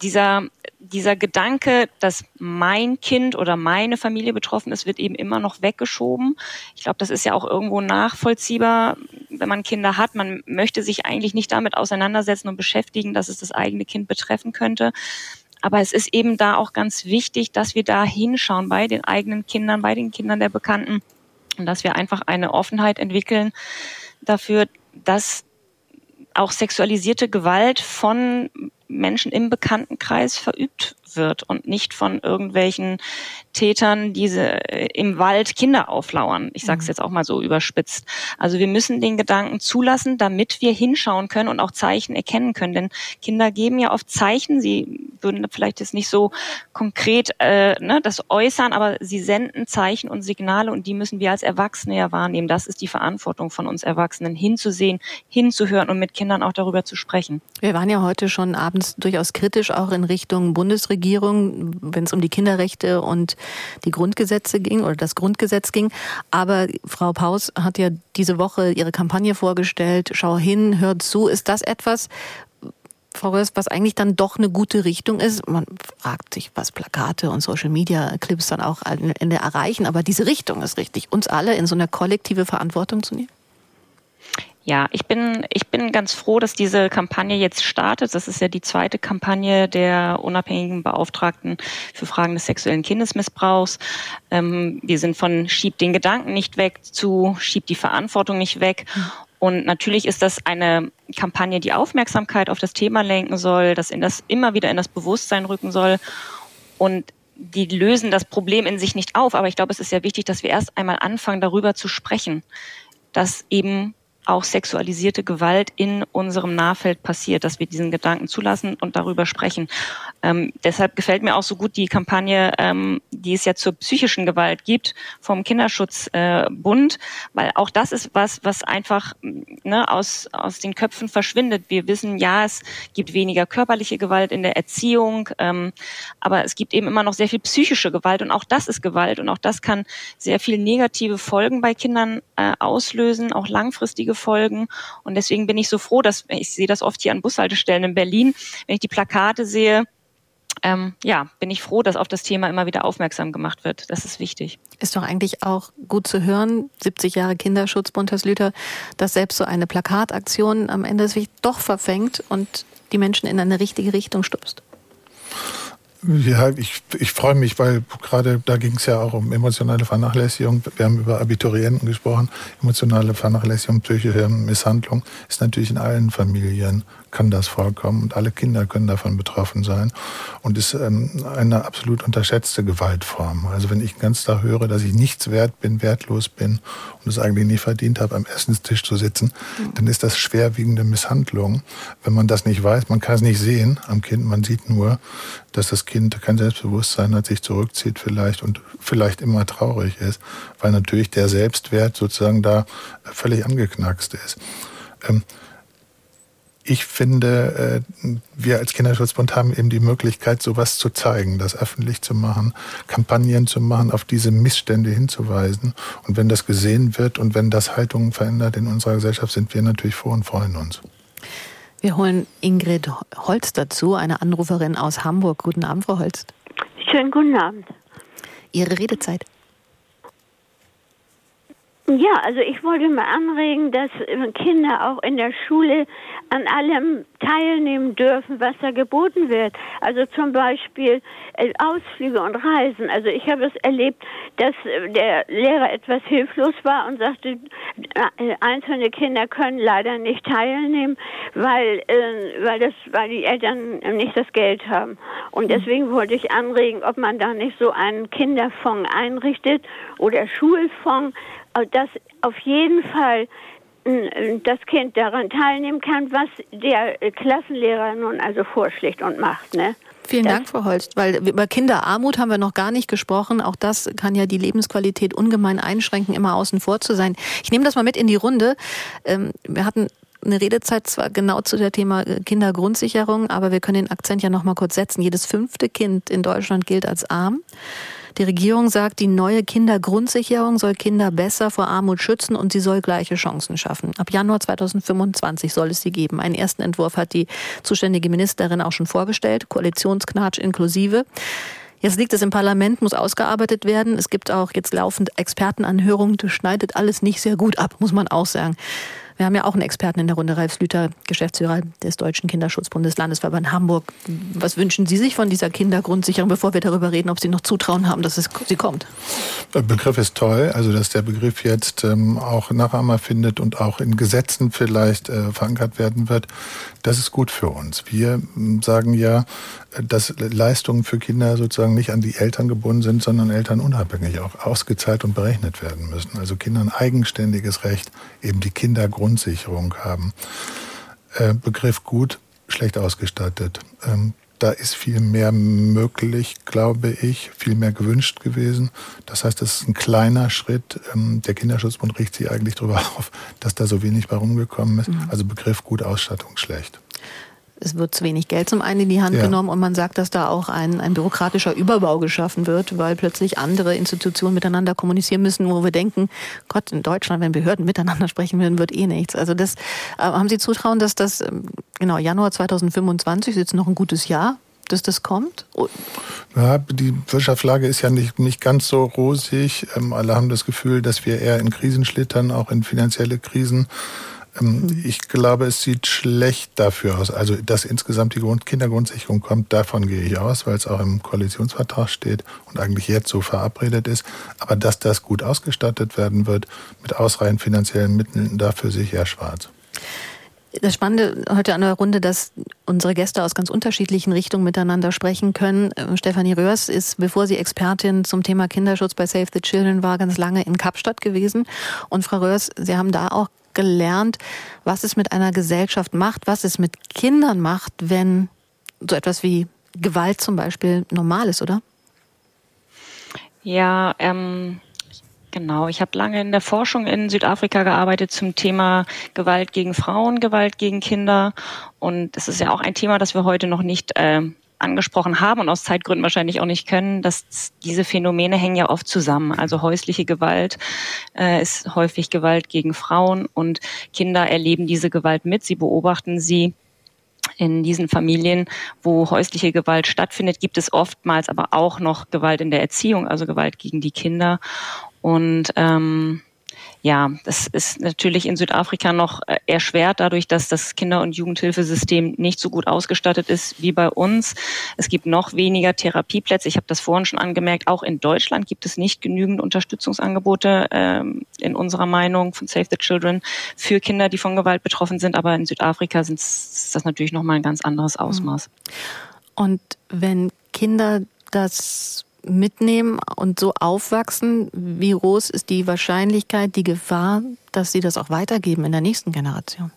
Dieser dieser Gedanke, dass mein Kind oder meine Familie betroffen ist, wird eben immer noch weggeschoben. Ich glaube, das ist ja auch irgendwo nachvollziehbar, wenn man Kinder hat. Man möchte sich eigentlich nicht damit auseinandersetzen und beschäftigen, dass es das eigene Kind betreffen könnte. Aber es ist eben da auch ganz wichtig, dass wir da hinschauen bei den eigenen Kindern, bei den Kindern der Bekannten und dass wir einfach eine Offenheit entwickeln dafür, dass auch sexualisierte Gewalt von Menschen im Bekanntenkreis verübt wird und nicht von irgendwelchen Tätern, die äh, im Wald Kinder auflauern. Ich sage es mhm. jetzt auch mal so überspitzt. Also wir müssen den Gedanken zulassen, damit wir hinschauen können und auch Zeichen erkennen können. Denn Kinder geben ja oft Zeichen. Sie würden vielleicht jetzt nicht so konkret äh, ne, das äußern, aber sie senden Zeichen und Signale und die müssen wir als Erwachsene ja wahrnehmen. Das ist die Verantwortung von uns Erwachsenen, hinzusehen, hinzuhören und mit Kindern auch darüber zu sprechen. Wir waren ja heute schon abends durchaus kritisch auch in Richtung Bundesregierung, wenn es um die Kinderrechte und die Grundgesetze ging oder das Grundgesetz ging. Aber Frau Paus hat ja diese Woche ihre Kampagne vorgestellt. Schau hin, hör zu. Ist das etwas, Frau Röss, was eigentlich dann doch eine gute Richtung ist. Man fragt sich, was Plakate und Social Media Clips dann auch am Ende erreichen, aber diese Richtung ist richtig, uns alle in so eine kollektive Verantwortung zu nehmen. Ja, ich bin, ich bin ganz froh, dass diese Kampagne jetzt startet. Das ist ja die zweite Kampagne der unabhängigen Beauftragten für Fragen des sexuellen Kindesmissbrauchs. Ähm, wir sind von Schieb den Gedanken nicht weg zu Schieb die Verantwortung nicht weg. Und natürlich ist das eine Kampagne, die Aufmerksamkeit auf das Thema lenken soll, das in das immer wieder in das Bewusstsein rücken soll. Und die lösen das Problem in sich nicht auf. Aber ich glaube, es ist ja wichtig, dass wir erst einmal anfangen, darüber zu sprechen, dass eben auch sexualisierte Gewalt in unserem Nahfeld passiert, dass wir diesen Gedanken zulassen und darüber sprechen. Ähm, deshalb gefällt mir auch so gut die Kampagne, ähm, die es ja zur psychischen Gewalt gibt vom Kinderschutzbund, äh, weil auch das ist was, was einfach ne, aus, aus den Köpfen verschwindet. Wir wissen, ja, es gibt weniger körperliche Gewalt in der Erziehung, ähm, aber es gibt eben immer noch sehr viel psychische Gewalt und auch das ist Gewalt und auch das kann sehr viel negative Folgen bei Kindern äh, auslösen, auch langfristige folgen. Und deswegen bin ich so froh, dass ich sehe das oft hier an Bushaltestellen in Berlin, wenn ich die Plakate sehe, ähm, ja, bin ich froh, dass auf das Thema immer wieder aufmerksam gemacht wird. Das ist wichtig. Ist doch eigentlich auch gut zu hören, 70 Jahre Kinderschutz, Bunteslüter, dass selbst so eine Plakataktion am Ende sich doch verfängt und die Menschen in eine richtige Richtung stupst. Ja, ich, ich freue mich, weil gerade da ging es ja auch um emotionale Vernachlässigung. Wir haben über Abiturienten gesprochen. Emotionale Vernachlässigung, psychische Misshandlung ist natürlich in allen Familien kann das vorkommen und alle Kinder können davon betroffen sein und ist ähm, eine absolut unterschätzte Gewaltform. Also wenn ich den ganzen Tag höre, dass ich nichts wert bin, wertlos bin und es eigentlich nie verdient habe, am Essenstisch zu sitzen, mhm. dann ist das schwerwiegende Misshandlung. Wenn man das nicht weiß, man kann es nicht sehen am Kind, man sieht nur, dass das Kind kein Selbstbewusstsein hat, sich zurückzieht vielleicht und vielleicht immer traurig ist, weil natürlich der Selbstwert sozusagen da völlig angeknackst ist. Ähm, ich finde, äh, wir als Kinderschutzbund haben eben die Möglichkeit, sowas zu zeigen, das öffentlich zu machen, Kampagnen zu machen, auf diese Missstände hinzuweisen. Und wenn das gesehen wird und wenn das Haltungen verändert in unserer Gesellschaft, sind wir natürlich froh und freuen uns. Wir holen Ingrid Holz dazu, eine Anruferin aus Hamburg. Guten Abend, Frau Holst. Schönen guten Abend. Ihre Redezeit. Ja, also ich wollte mal anregen, dass Kinder auch in der Schule an allem teilnehmen dürfen, was da geboten wird. Also zum Beispiel äh, Ausflüge und Reisen. Also ich habe es erlebt, dass äh, der Lehrer etwas hilflos war und sagte, äh, einzelne Kinder können leider nicht teilnehmen, weil, weil, das, weil die Eltern nicht das Geld haben. Und deswegen wollte ich anregen, ob man da nicht so einen Kinderfonds einrichtet oder Schulfonds, dass auf jeden Fall das Kind daran teilnehmen kann, was der Klassenlehrer nun also vorschlägt und macht. Ne? Vielen das Dank, Frau Holst, weil über Kinderarmut haben wir noch gar nicht gesprochen. Auch das kann ja die Lebensqualität ungemein einschränken, immer außen vor zu sein. Ich nehme das mal mit in die Runde. Ähm, wir hatten eine Redezeit zwar genau zu der Thema äh, Kindergrundsicherung, aber wir können den Akzent ja noch mal kurz setzen. Jedes fünfte Kind in Deutschland gilt als arm. Die Regierung sagt, die neue Kindergrundsicherung soll Kinder besser vor Armut schützen und sie soll gleiche Chancen schaffen. Ab Januar 2025 soll es sie geben. Einen ersten Entwurf hat die zuständige Ministerin auch schon vorgestellt, Koalitionsknatsch inklusive. Jetzt liegt es im Parlament, muss ausgearbeitet werden. Es gibt auch jetzt laufend Expertenanhörungen. Das schneidet alles nicht sehr gut ab, muss man auch sagen. Wir haben ja auch einen Experten in der Runde, Ralf Slüter, Geschäftsführer des Deutschen Kinderschutzbundes Landesverband Hamburg. Was wünschen Sie sich von dieser Kindergrundsicherung, bevor wir darüber reden, ob Sie noch Zutrauen haben, dass es, sie kommt? Der Begriff ist toll, also dass der Begriff jetzt ähm, auch Nachahmer findet und auch in Gesetzen vielleicht äh, verankert werden wird, das ist gut für uns. Wir ähm, sagen ja, dass Leistungen für Kinder sozusagen nicht an die Eltern gebunden sind, sondern elternunabhängig auch ausgezahlt und berechnet werden müssen. Also Kinder ein eigenständiges Recht, eben die Kindergrundsicherung haben. Äh, Begriff gut, schlecht ausgestattet. Ähm, da ist viel mehr möglich, glaube ich, viel mehr gewünscht gewesen. Das heißt, das ist ein kleiner Schritt. Ähm, der Kinderschutzbund riecht sich eigentlich darüber auf, dass da so wenig bei rumgekommen ist. Mhm. Also Begriff gut, Ausstattung schlecht es wird zu wenig Geld zum einen in die Hand ja. genommen und man sagt, dass da auch ein, ein bürokratischer Überbau geschaffen wird, weil plötzlich andere Institutionen miteinander kommunizieren müssen, wo wir denken, Gott, in Deutschland, wenn Behörden miteinander sprechen würden, wird eh nichts. Also das äh, haben Sie Zutrauen, dass das, ähm, genau, Januar 2025 ist jetzt noch ein gutes Jahr, dass das kommt? Ja, die Wirtschaftslage ist ja nicht, nicht ganz so rosig. Ähm, alle haben das Gefühl, dass wir eher in Krisen schlittern, auch in finanzielle Krisen. Ähm, ich glaube, es sieht schlecht dafür aus. Also, dass insgesamt die Grund Kindergrundsicherung kommt, davon gehe ich aus, weil es auch im Koalitionsvertrag steht und eigentlich jetzt so verabredet ist. Aber dass das gut ausgestattet werden wird mit ausreichend finanziellen Mitteln, dafür sehe ich eher schwarz. Das Spannende heute an der Runde, dass unsere Gäste aus ganz unterschiedlichen Richtungen miteinander sprechen können. Ähm, Stefanie Röhrs ist, bevor sie Expertin zum Thema Kinderschutz bei Save the Children war, ganz lange in Kapstadt gewesen. Und Frau Röhrs, Sie haben da auch gelernt, was es mit einer Gesellschaft macht, was es mit Kindern macht, wenn so etwas wie Gewalt zum Beispiel normal ist, oder? Ja, ähm, Genau, ich habe lange in der Forschung in Südafrika gearbeitet zum Thema Gewalt gegen Frauen, Gewalt gegen Kinder. Und das ist ja auch ein Thema, das wir heute noch nicht äh, angesprochen haben und aus Zeitgründen wahrscheinlich auch nicht können, dass diese Phänomene hängen ja oft zusammen. Also häusliche Gewalt äh, ist häufig Gewalt gegen Frauen und Kinder erleben diese Gewalt mit, sie beobachten sie in diesen Familien, wo häusliche Gewalt stattfindet, gibt es oftmals aber auch noch Gewalt in der Erziehung, also Gewalt gegen die Kinder. Und ähm, ja, das ist natürlich in Südafrika noch äh, erschwert dadurch, dass das Kinder- und Jugendhilfesystem nicht so gut ausgestattet ist wie bei uns. Es gibt noch weniger Therapieplätze. Ich habe das vorhin schon angemerkt. Auch in Deutschland gibt es nicht genügend Unterstützungsangebote ähm, in unserer Meinung von Save the Children für Kinder, die von Gewalt betroffen sind. Aber in Südafrika ist das natürlich noch mal ein ganz anderes Ausmaß. Und wenn Kinder das mitnehmen und so aufwachsen, wie groß ist die Wahrscheinlichkeit, die Gefahr, dass sie das auch weitergeben in der nächsten Generation?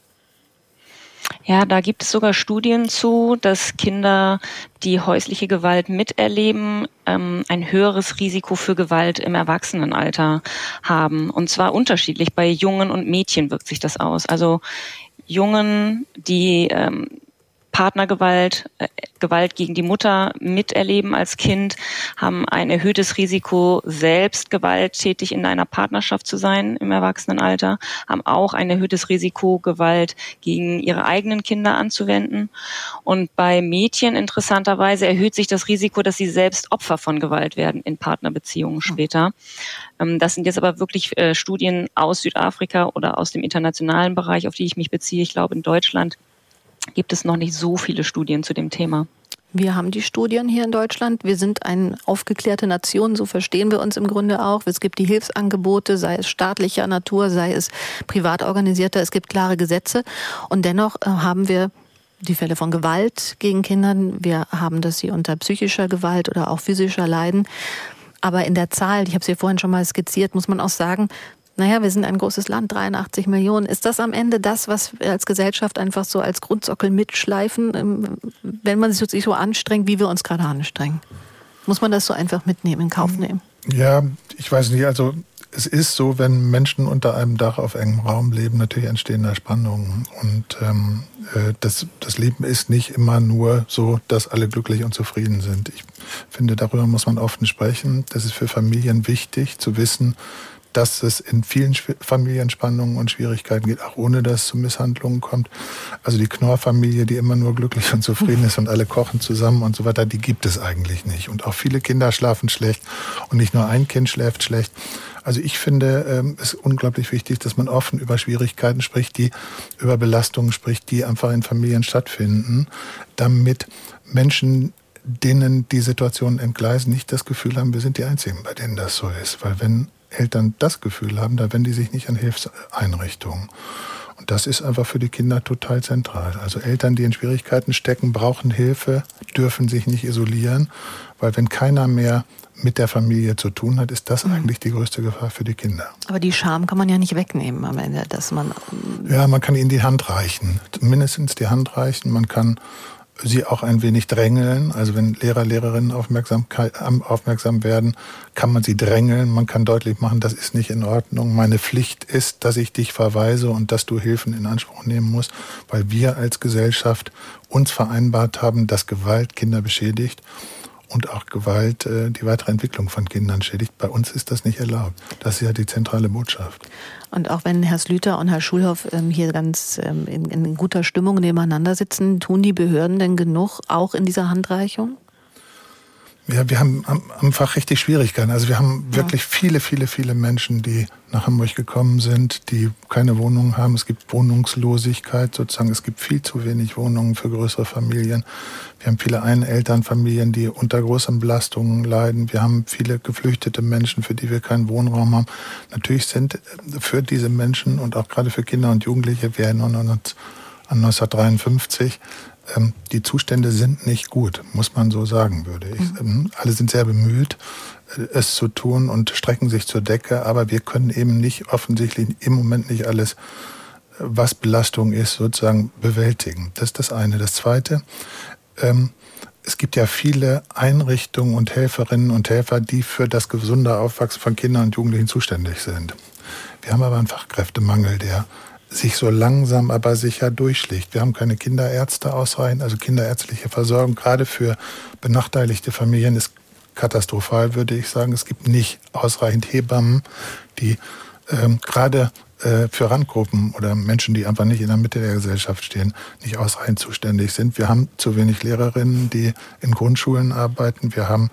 Ja, da gibt es sogar Studien zu, dass Kinder, die häusliche Gewalt miterleben, ähm, ein höheres Risiko für Gewalt im Erwachsenenalter haben. Und zwar unterschiedlich. Bei Jungen und Mädchen wirkt sich das aus. Also Jungen, die ähm, Partnergewalt, äh, Gewalt gegen die Mutter miterleben als Kind, haben ein erhöhtes Risiko, selbst gewalttätig in einer Partnerschaft zu sein im Erwachsenenalter, haben auch ein erhöhtes Risiko, Gewalt gegen ihre eigenen Kinder anzuwenden. Und bei Mädchen interessanterweise erhöht sich das Risiko, dass sie selbst Opfer von Gewalt werden in Partnerbeziehungen später. Ähm, das sind jetzt aber wirklich äh, Studien aus Südafrika oder aus dem internationalen Bereich, auf die ich mich beziehe. Ich glaube, in Deutschland gibt es noch nicht so viele Studien zu dem Thema. Wir haben die Studien hier in Deutschland. Wir sind eine aufgeklärte Nation, so verstehen wir uns im Grunde auch. Es gibt die Hilfsangebote, sei es staatlicher Natur, sei es privat organisierter. Es gibt klare Gesetze. Und dennoch äh, haben wir die Fälle von Gewalt gegen Kinder. Wir haben, dass sie unter psychischer Gewalt oder auch physischer leiden. Aber in der Zahl, ich habe es hier vorhin schon mal skizziert, muss man auch sagen, naja, wir sind ein großes Land, 83 Millionen. Ist das am Ende das, was wir als Gesellschaft einfach so als Grundsockel mitschleifen, ähm, wenn man sich so anstrengt, wie wir uns gerade anstrengen? Muss man das so einfach mitnehmen, in Kauf nehmen? Ja, ich weiß nicht. Also es ist so, wenn Menschen unter einem Dach auf engem Raum leben, natürlich entstehen da Spannungen. Und ähm, äh, das, das Leben ist nicht immer nur so, dass alle glücklich und zufrieden sind. Ich finde, darüber muss man offen sprechen. Das ist für Familien wichtig zu wissen, dass es in vielen Familienspannungen und Schwierigkeiten geht, auch ohne dass es zu Misshandlungen kommt. Also die Knorr-Familie, die immer nur glücklich und zufrieden ist und alle kochen zusammen und so weiter, die gibt es eigentlich nicht. Und auch viele Kinder schlafen schlecht und nicht nur ein Kind schläft schlecht. Also ich finde ähm, es unglaublich wichtig, dass man offen über Schwierigkeiten spricht, die über Belastungen spricht, die einfach in Familien stattfinden, damit Menschen denen die Situation entgleisen, nicht das Gefühl haben, wir sind die Einzigen, bei denen das so ist. Weil wenn Eltern das Gefühl haben, da wenden die sich nicht an Hilfseinrichtungen. Und das ist einfach für die Kinder total zentral. Also Eltern, die in Schwierigkeiten stecken, brauchen Hilfe, dürfen sich nicht isolieren, weil wenn keiner mehr mit der Familie zu tun hat, ist das mhm. eigentlich die größte Gefahr für die Kinder. Aber die Scham kann man ja nicht wegnehmen am Ende, dass man. Ja, man kann ihnen die Hand reichen. Mindestens die Hand reichen. Man kann sie auch ein wenig drängeln. Also wenn Lehrer, Lehrerinnen aufmerksam, aufmerksam werden, kann man sie drängeln. Man kann deutlich machen, das ist nicht in Ordnung. Meine Pflicht ist, dass ich dich verweise und dass du Hilfen in Anspruch nehmen musst, weil wir als Gesellschaft uns vereinbart haben, dass Gewalt Kinder beschädigt und auch Gewalt äh, die weitere Entwicklung von Kindern schädigt. Bei uns ist das nicht erlaubt. Das ist ja die zentrale Botschaft. Und auch wenn Herr Slüter und Herr Schulhoff ähm, hier ganz ähm, in, in guter Stimmung nebeneinander sitzen, tun die Behörden denn genug, auch in dieser Handreichung? Ja, wir haben einfach richtig Schwierigkeiten. Also wir haben wirklich viele, viele, viele Menschen, die nach Hamburg gekommen sind, die keine Wohnung haben. Es gibt Wohnungslosigkeit sozusagen. Es gibt viel zu wenig Wohnungen für größere Familien. Wir haben viele Einelternfamilien, die unter großen Belastungen leiden. Wir haben viele geflüchtete Menschen, für die wir keinen Wohnraum haben. Natürlich sind für diese Menschen und auch gerade für Kinder und Jugendliche, wir erinnern uns an 1953, ähm, die Zustände sind nicht gut, muss man so sagen, würde ich. Mhm. Ähm, alle sind sehr bemüht, äh, es zu tun und strecken sich zur Decke, aber wir können eben nicht offensichtlich im Moment nicht alles, äh, was Belastung ist, sozusagen bewältigen. Das ist das eine. Das zweite, ähm, es gibt ja viele Einrichtungen und Helferinnen und Helfer, die für das gesunde Aufwachsen von Kindern und Jugendlichen zuständig sind. Wir haben aber einen Fachkräftemangel, der sich so langsam aber sicher durchschlägt. Wir haben keine Kinderärzte ausreichend, also kinderärztliche Versorgung, gerade für benachteiligte Familien ist katastrophal, würde ich sagen. Es gibt nicht ausreichend Hebammen, die ähm, gerade äh, für Randgruppen oder Menschen, die einfach nicht in der Mitte der Gesellschaft stehen, nicht ausreichend zuständig sind. Wir haben zu wenig Lehrerinnen, die in Grundschulen arbeiten. Wir haben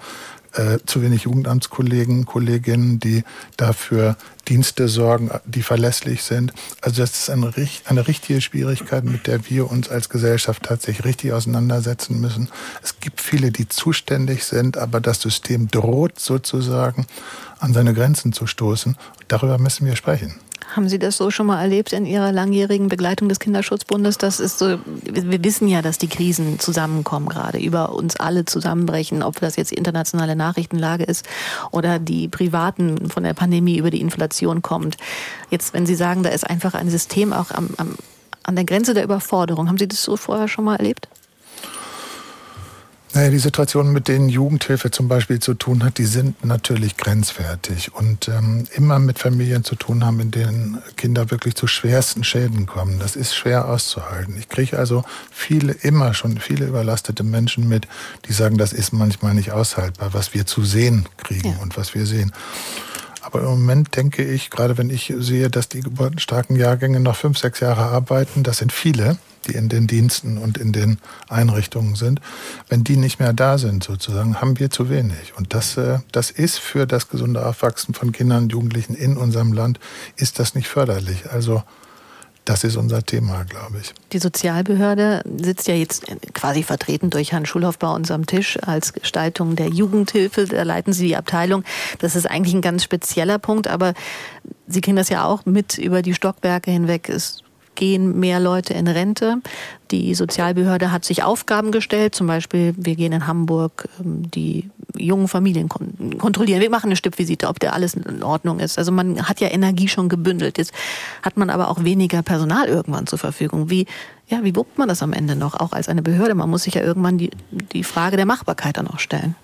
äh, zu wenig Jugendamtskollegen, Kolleginnen, die dafür Dienste sorgen, die verlässlich sind. Also das ist eine, eine richtige Schwierigkeit, mit der wir uns als Gesellschaft tatsächlich richtig auseinandersetzen müssen. Es gibt viele, die zuständig sind, aber das System droht sozusagen an seine Grenzen zu stoßen. Darüber müssen wir sprechen. Haben Sie das so schon mal erlebt in Ihrer langjährigen Begleitung des Kinderschutzbundes? Das ist so, wir wissen ja, dass die Krisen zusammenkommen gerade, über uns alle zusammenbrechen, ob das jetzt die internationale Nachrichtenlage ist oder die privaten von der Pandemie über die Inflation kommt. Jetzt, wenn Sie sagen, da ist einfach ein System auch am, am, an der Grenze der Überforderung, haben Sie das so vorher schon mal erlebt? Naja, die Situationen, mit denen Jugendhilfe zum Beispiel zu tun hat, die sind natürlich grenzwertig und ähm, immer mit Familien zu tun haben, in denen Kinder wirklich zu schwersten Schäden kommen. Das ist schwer auszuhalten. Ich kriege also viele, immer schon viele überlastete Menschen mit, die sagen, das ist manchmal nicht aushaltbar, was wir zu sehen kriegen ja. und was wir sehen. Aber im Moment denke ich, gerade wenn ich sehe, dass die geburtenstarken Jahrgänge noch fünf, sechs Jahre arbeiten, das sind viele, die in den Diensten und in den Einrichtungen sind, wenn die nicht mehr da sind sozusagen, haben wir zu wenig. Und das, äh, das ist für das gesunde Aufwachsen von Kindern und Jugendlichen in unserem Land, ist das nicht förderlich. Also das ist unser Thema, glaube ich. Die Sozialbehörde sitzt ja jetzt quasi vertreten durch Herrn Schulhoff bei uns am Tisch als Gestaltung der Jugendhilfe. Da leiten Sie die Abteilung. Das ist eigentlich ein ganz spezieller Punkt, aber Sie kriegen das ja auch mit über die Stockwerke hinweg. Es gehen mehr Leute in Rente. Die Sozialbehörde hat sich Aufgaben gestellt, zum Beispiel, wir gehen in Hamburg ähm, die jungen Familien kontrollieren. Wir machen eine Stippvisite, ob der alles in Ordnung ist. Also man hat ja Energie schon gebündelt. Jetzt hat man aber auch weniger Personal irgendwann zur Verfügung. Wie, ja, wie wuppt man das am Ende noch, auch als eine Behörde? Man muss sich ja irgendwann die, die Frage der Machbarkeit dann auch stellen.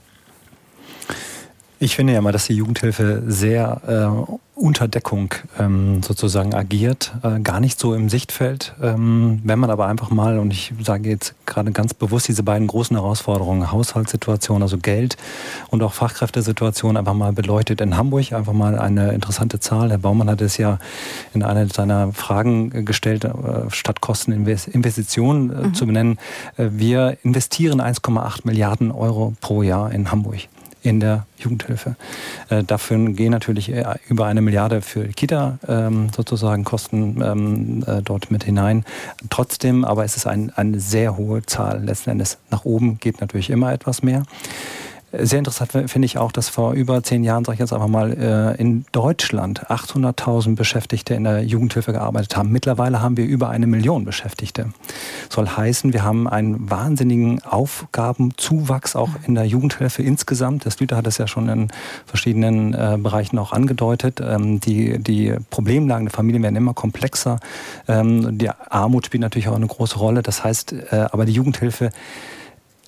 Ich finde ja mal, dass die Jugendhilfe sehr äh, unter Deckung ähm, sozusagen agiert, äh, gar nicht so im Sichtfeld. Ähm, wenn man aber einfach mal, und ich sage jetzt gerade ganz bewusst diese beiden großen Herausforderungen, Haushaltssituation, also Geld und auch Fachkräftesituation einfach mal beleuchtet. In Hamburg einfach mal eine interessante Zahl. Herr Baumann hat es ja in einer seiner Fragen gestellt, äh, statt Kosteninvestitionen äh, mhm. zu benennen. Äh, wir investieren 1,8 Milliarden Euro pro Jahr in Hamburg in der Jugendhilfe. Äh, dafür gehen natürlich äh, über eine Milliarde für Kita ähm, sozusagen Kosten ähm, äh, dort mit hinein. Trotzdem, aber es ist ein, eine sehr hohe Zahl letzten Endes. Nach oben geht natürlich immer etwas mehr. Sehr interessant finde ich auch, dass vor über zehn Jahren, sage ich jetzt einfach mal, äh, in Deutschland 800.000 Beschäftigte in der Jugendhilfe gearbeitet haben. Mittlerweile haben wir über eine Million Beschäftigte. Soll heißen, wir haben einen wahnsinnigen Aufgabenzuwachs auch in der Jugendhilfe insgesamt. Das Lüter hat es ja schon in verschiedenen äh, Bereichen auch angedeutet. Ähm, die, die Problemlagen der Familien werden immer komplexer. Ähm, die Armut spielt natürlich auch eine große Rolle. Das heißt, äh, aber die Jugendhilfe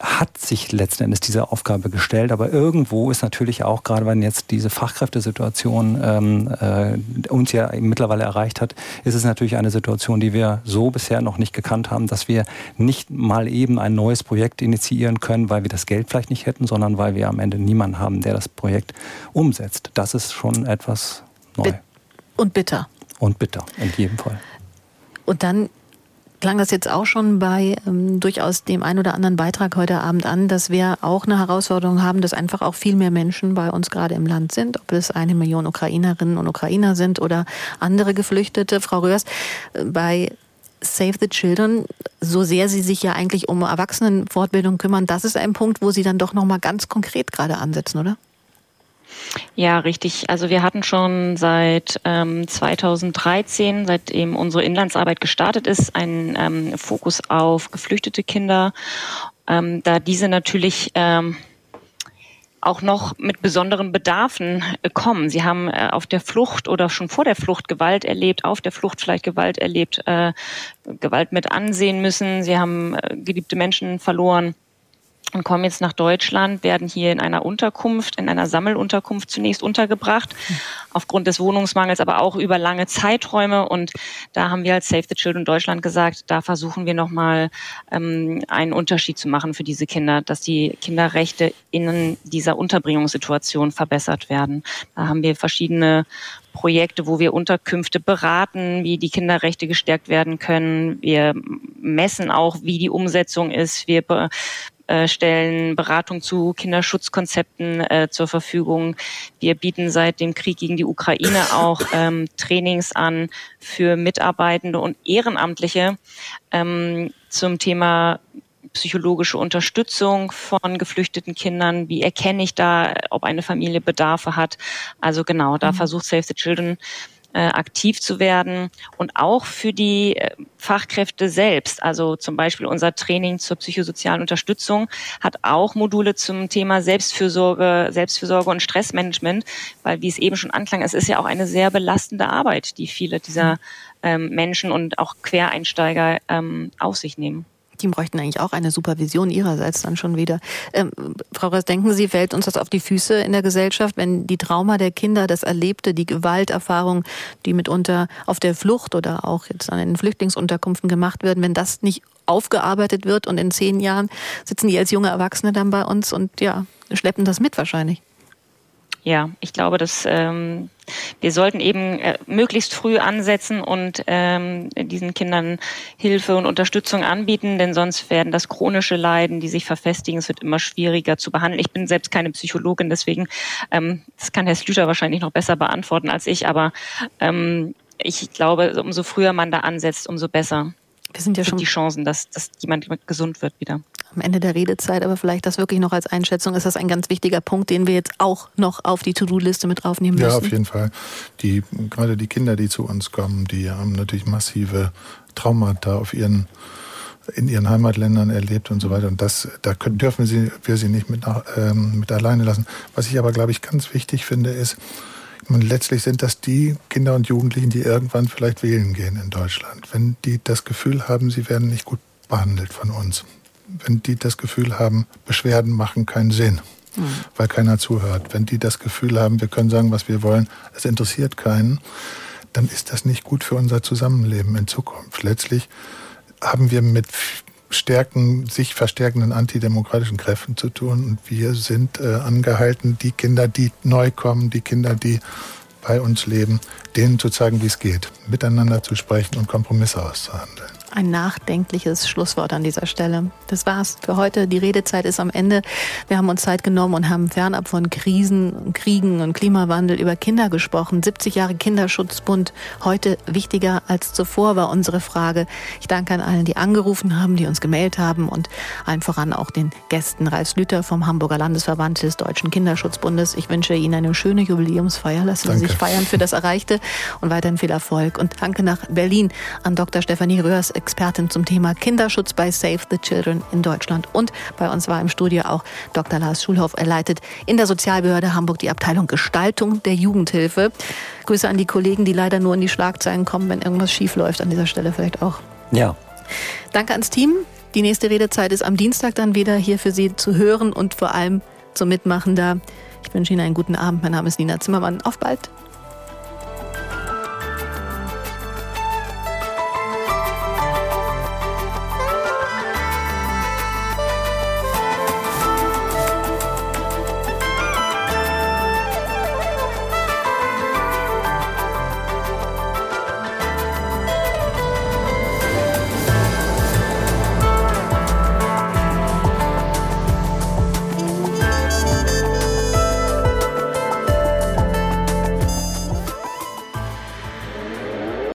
hat sich letzten Endes diese Aufgabe gestellt, aber irgendwo ist natürlich auch, gerade wenn jetzt diese Fachkräftesituation ähm, äh, uns ja mittlerweile erreicht hat, ist es natürlich eine Situation, die wir so bisher noch nicht gekannt haben, dass wir nicht mal eben ein neues Projekt initiieren können, weil wir das Geld vielleicht nicht hätten, sondern weil wir am Ende niemanden haben, der das Projekt umsetzt. Das ist schon etwas neu. Und bitter. Und bitter, in jedem Fall. Und dann klang das jetzt auch schon bei ähm, durchaus dem ein oder anderen Beitrag heute Abend an, dass wir auch eine Herausforderung haben, dass einfach auch viel mehr Menschen bei uns gerade im Land sind, ob es eine Million Ukrainerinnen und Ukrainer sind oder andere Geflüchtete. Frau Röhrs, äh, bei Save the Children, so sehr Sie sich ja eigentlich um Erwachsenenfortbildung kümmern, das ist ein Punkt, wo Sie dann doch noch mal ganz konkret gerade ansetzen, oder? Ja, richtig. Also wir hatten schon seit ähm, 2013, seitdem unsere Inlandsarbeit gestartet ist, einen ähm, Fokus auf geflüchtete Kinder, ähm, da diese natürlich ähm, auch noch mit besonderen Bedarfen äh, kommen. Sie haben äh, auf der Flucht oder schon vor der Flucht Gewalt erlebt, auf der Flucht vielleicht Gewalt erlebt, äh, Gewalt mit ansehen müssen. Sie haben äh, geliebte Menschen verloren und kommen jetzt nach Deutschland, werden hier in einer Unterkunft, in einer Sammelunterkunft zunächst untergebracht, aufgrund des Wohnungsmangels, aber auch über lange Zeiträume. Und da haben wir als Save the Children Deutschland gesagt, da versuchen wir nochmal ähm, einen Unterschied zu machen für diese Kinder, dass die Kinderrechte in dieser Unterbringungssituation verbessert werden. Da haben wir verschiedene Projekte, wo wir Unterkünfte beraten, wie die Kinderrechte gestärkt werden können. Wir messen auch, wie die Umsetzung ist. Wir äh, stellen Beratung zu Kinderschutzkonzepten äh, zur Verfügung. Wir bieten seit dem Krieg gegen die Ukraine auch ähm, Trainings an für Mitarbeitende und Ehrenamtliche ähm, zum Thema psychologische Unterstützung von geflüchteten Kindern. Wie erkenne ich da, ob eine Familie Bedarfe hat? Also genau, da mhm. versucht Save the Children äh, aktiv zu werden und auch für die äh, Fachkräfte selbst. Also zum Beispiel unser Training zur psychosozialen Unterstützung hat auch Module zum Thema Selbstfürsorge, Selbstfürsorge und Stressmanagement, weil wie es eben schon anklang, es ist ja auch eine sehr belastende Arbeit, die viele dieser ähm, Menschen und auch Quereinsteiger ähm, auf sich nehmen. Die bräuchten eigentlich auch eine Supervision ihrerseits dann schon wieder. Ähm, Frau Röss, denken Sie, fällt uns das auf die Füße in der Gesellschaft, wenn die Trauma der Kinder, das Erlebte, die Gewalterfahrung, die mitunter auf der Flucht oder auch jetzt an den Flüchtlingsunterkünften gemacht werden, wenn das nicht aufgearbeitet wird und in zehn Jahren sitzen die als junge Erwachsene dann bei uns und ja, schleppen das mit wahrscheinlich. Ja, ich glaube, dass ähm, wir sollten eben äh, möglichst früh ansetzen und ähm, diesen Kindern Hilfe und Unterstützung anbieten, denn sonst werden das chronische Leiden, die sich verfestigen, es wird immer schwieriger zu behandeln. Ich bin selbst keine Psychologin, deswegen ähm, das kann Herr Slüter wahrscheinlich noch besser beantworten als ich, aber ähm, ich glaube, umso früher man da ansetzt, umso besser. Wir sind ja schon die Chancen, dass, dass jemand gesund wird wieder am Ende der Redezeit, aber vielleicht das wirklich noch als Einschätzung, ist das ein ganz wichtiger Punkt, den wir jetzt auch noch auf die To-Do-Liste mit draufnehmen müssen. Ja, auf jeden Fall. Die, gerade die Kinder, die zu uns kommen, die haben natürlich massive Traumata auf ihren in ihren Heimatländern erlebt und so weiter. Und das, da können, dürfen sie, wir sie nicht mit, ähm, mit alleine lassen. Was ich aber, glaube ich, ganz wichtig finde, ist, und letztlich sind das die Kinder und Jugendlichen, die irgendwann vielleicht wählen gehen in Deutschland. Wenn die das Gefühl haben, sie werden nicht gut behandelt von uns wenn die das Gefühl haben, Beschwerden machen keinen Sinn, mhm. weil keiner zuhört. Wenn die das Gefühl haben, wir können sagen, was wir wollen, es interessiert keinen, dann ist das nicht gut für unser Zusammenleben in Zukunft. Letztlich haben wir mit stärken, sich verstärkenden antidemokratischen Kräften zu tun. Und wir sind äh, angehalten, die Kinder, die neu kommen, die Kinder, die bei uns leben, denen zu zeigen, wie es geht, miteinander zu sprechen und Kompromisse auszuhandeln ein nachdenkliches Schlusswort an dieser Stelle. Das war's für heute. Die Redezeit ist am Ende. Wir haben uns Zeit genommen und haben fernab von Krisen, Kriegen und Klimawandel über Kinder gesprochen. 70 Jahre Kinderschutzbund. Heute wichtiger als zuvor war unsere Frage. Ich danke an allen, die angerufen haben, die uns gemeldet haben und allen voran auch den Gästen. Ralf Slüter vom Hamburger Landesverband des Deutschen Kinderschutzbundes. Ich wünsche Ihnen eine schöne Jubiläumsfeier. Lassen Sie sich feiern für das Erreichte und weiterhin viel Erfolg. Und danke nach Berlin an Dr. Stefanie Röhrs, Expertin zum Thema Kinderschutz bei Save the Children in Deutschland. Und bei uns war im Studio auch Dr. Lars Schulhoff. Er leitet in der Sozialbehörde Hamburg die Abteilung Gestaltung der Jugendhilfe. Grüße an die Kollegen, die leider nur in die Schlagzeilen kommen, wenn irgendwas schief läuft an dieser Stelle vielleicht auch. Ja. Danke ans Team. Die nächste Redezeit ist am Dienstag dann wieder hier für Sie zu hören und vor allem zum Mitmachen da. Ich wünsche Ihnen einen guten Abend. Mein Name ist Nina Zimmermann. Auf bald.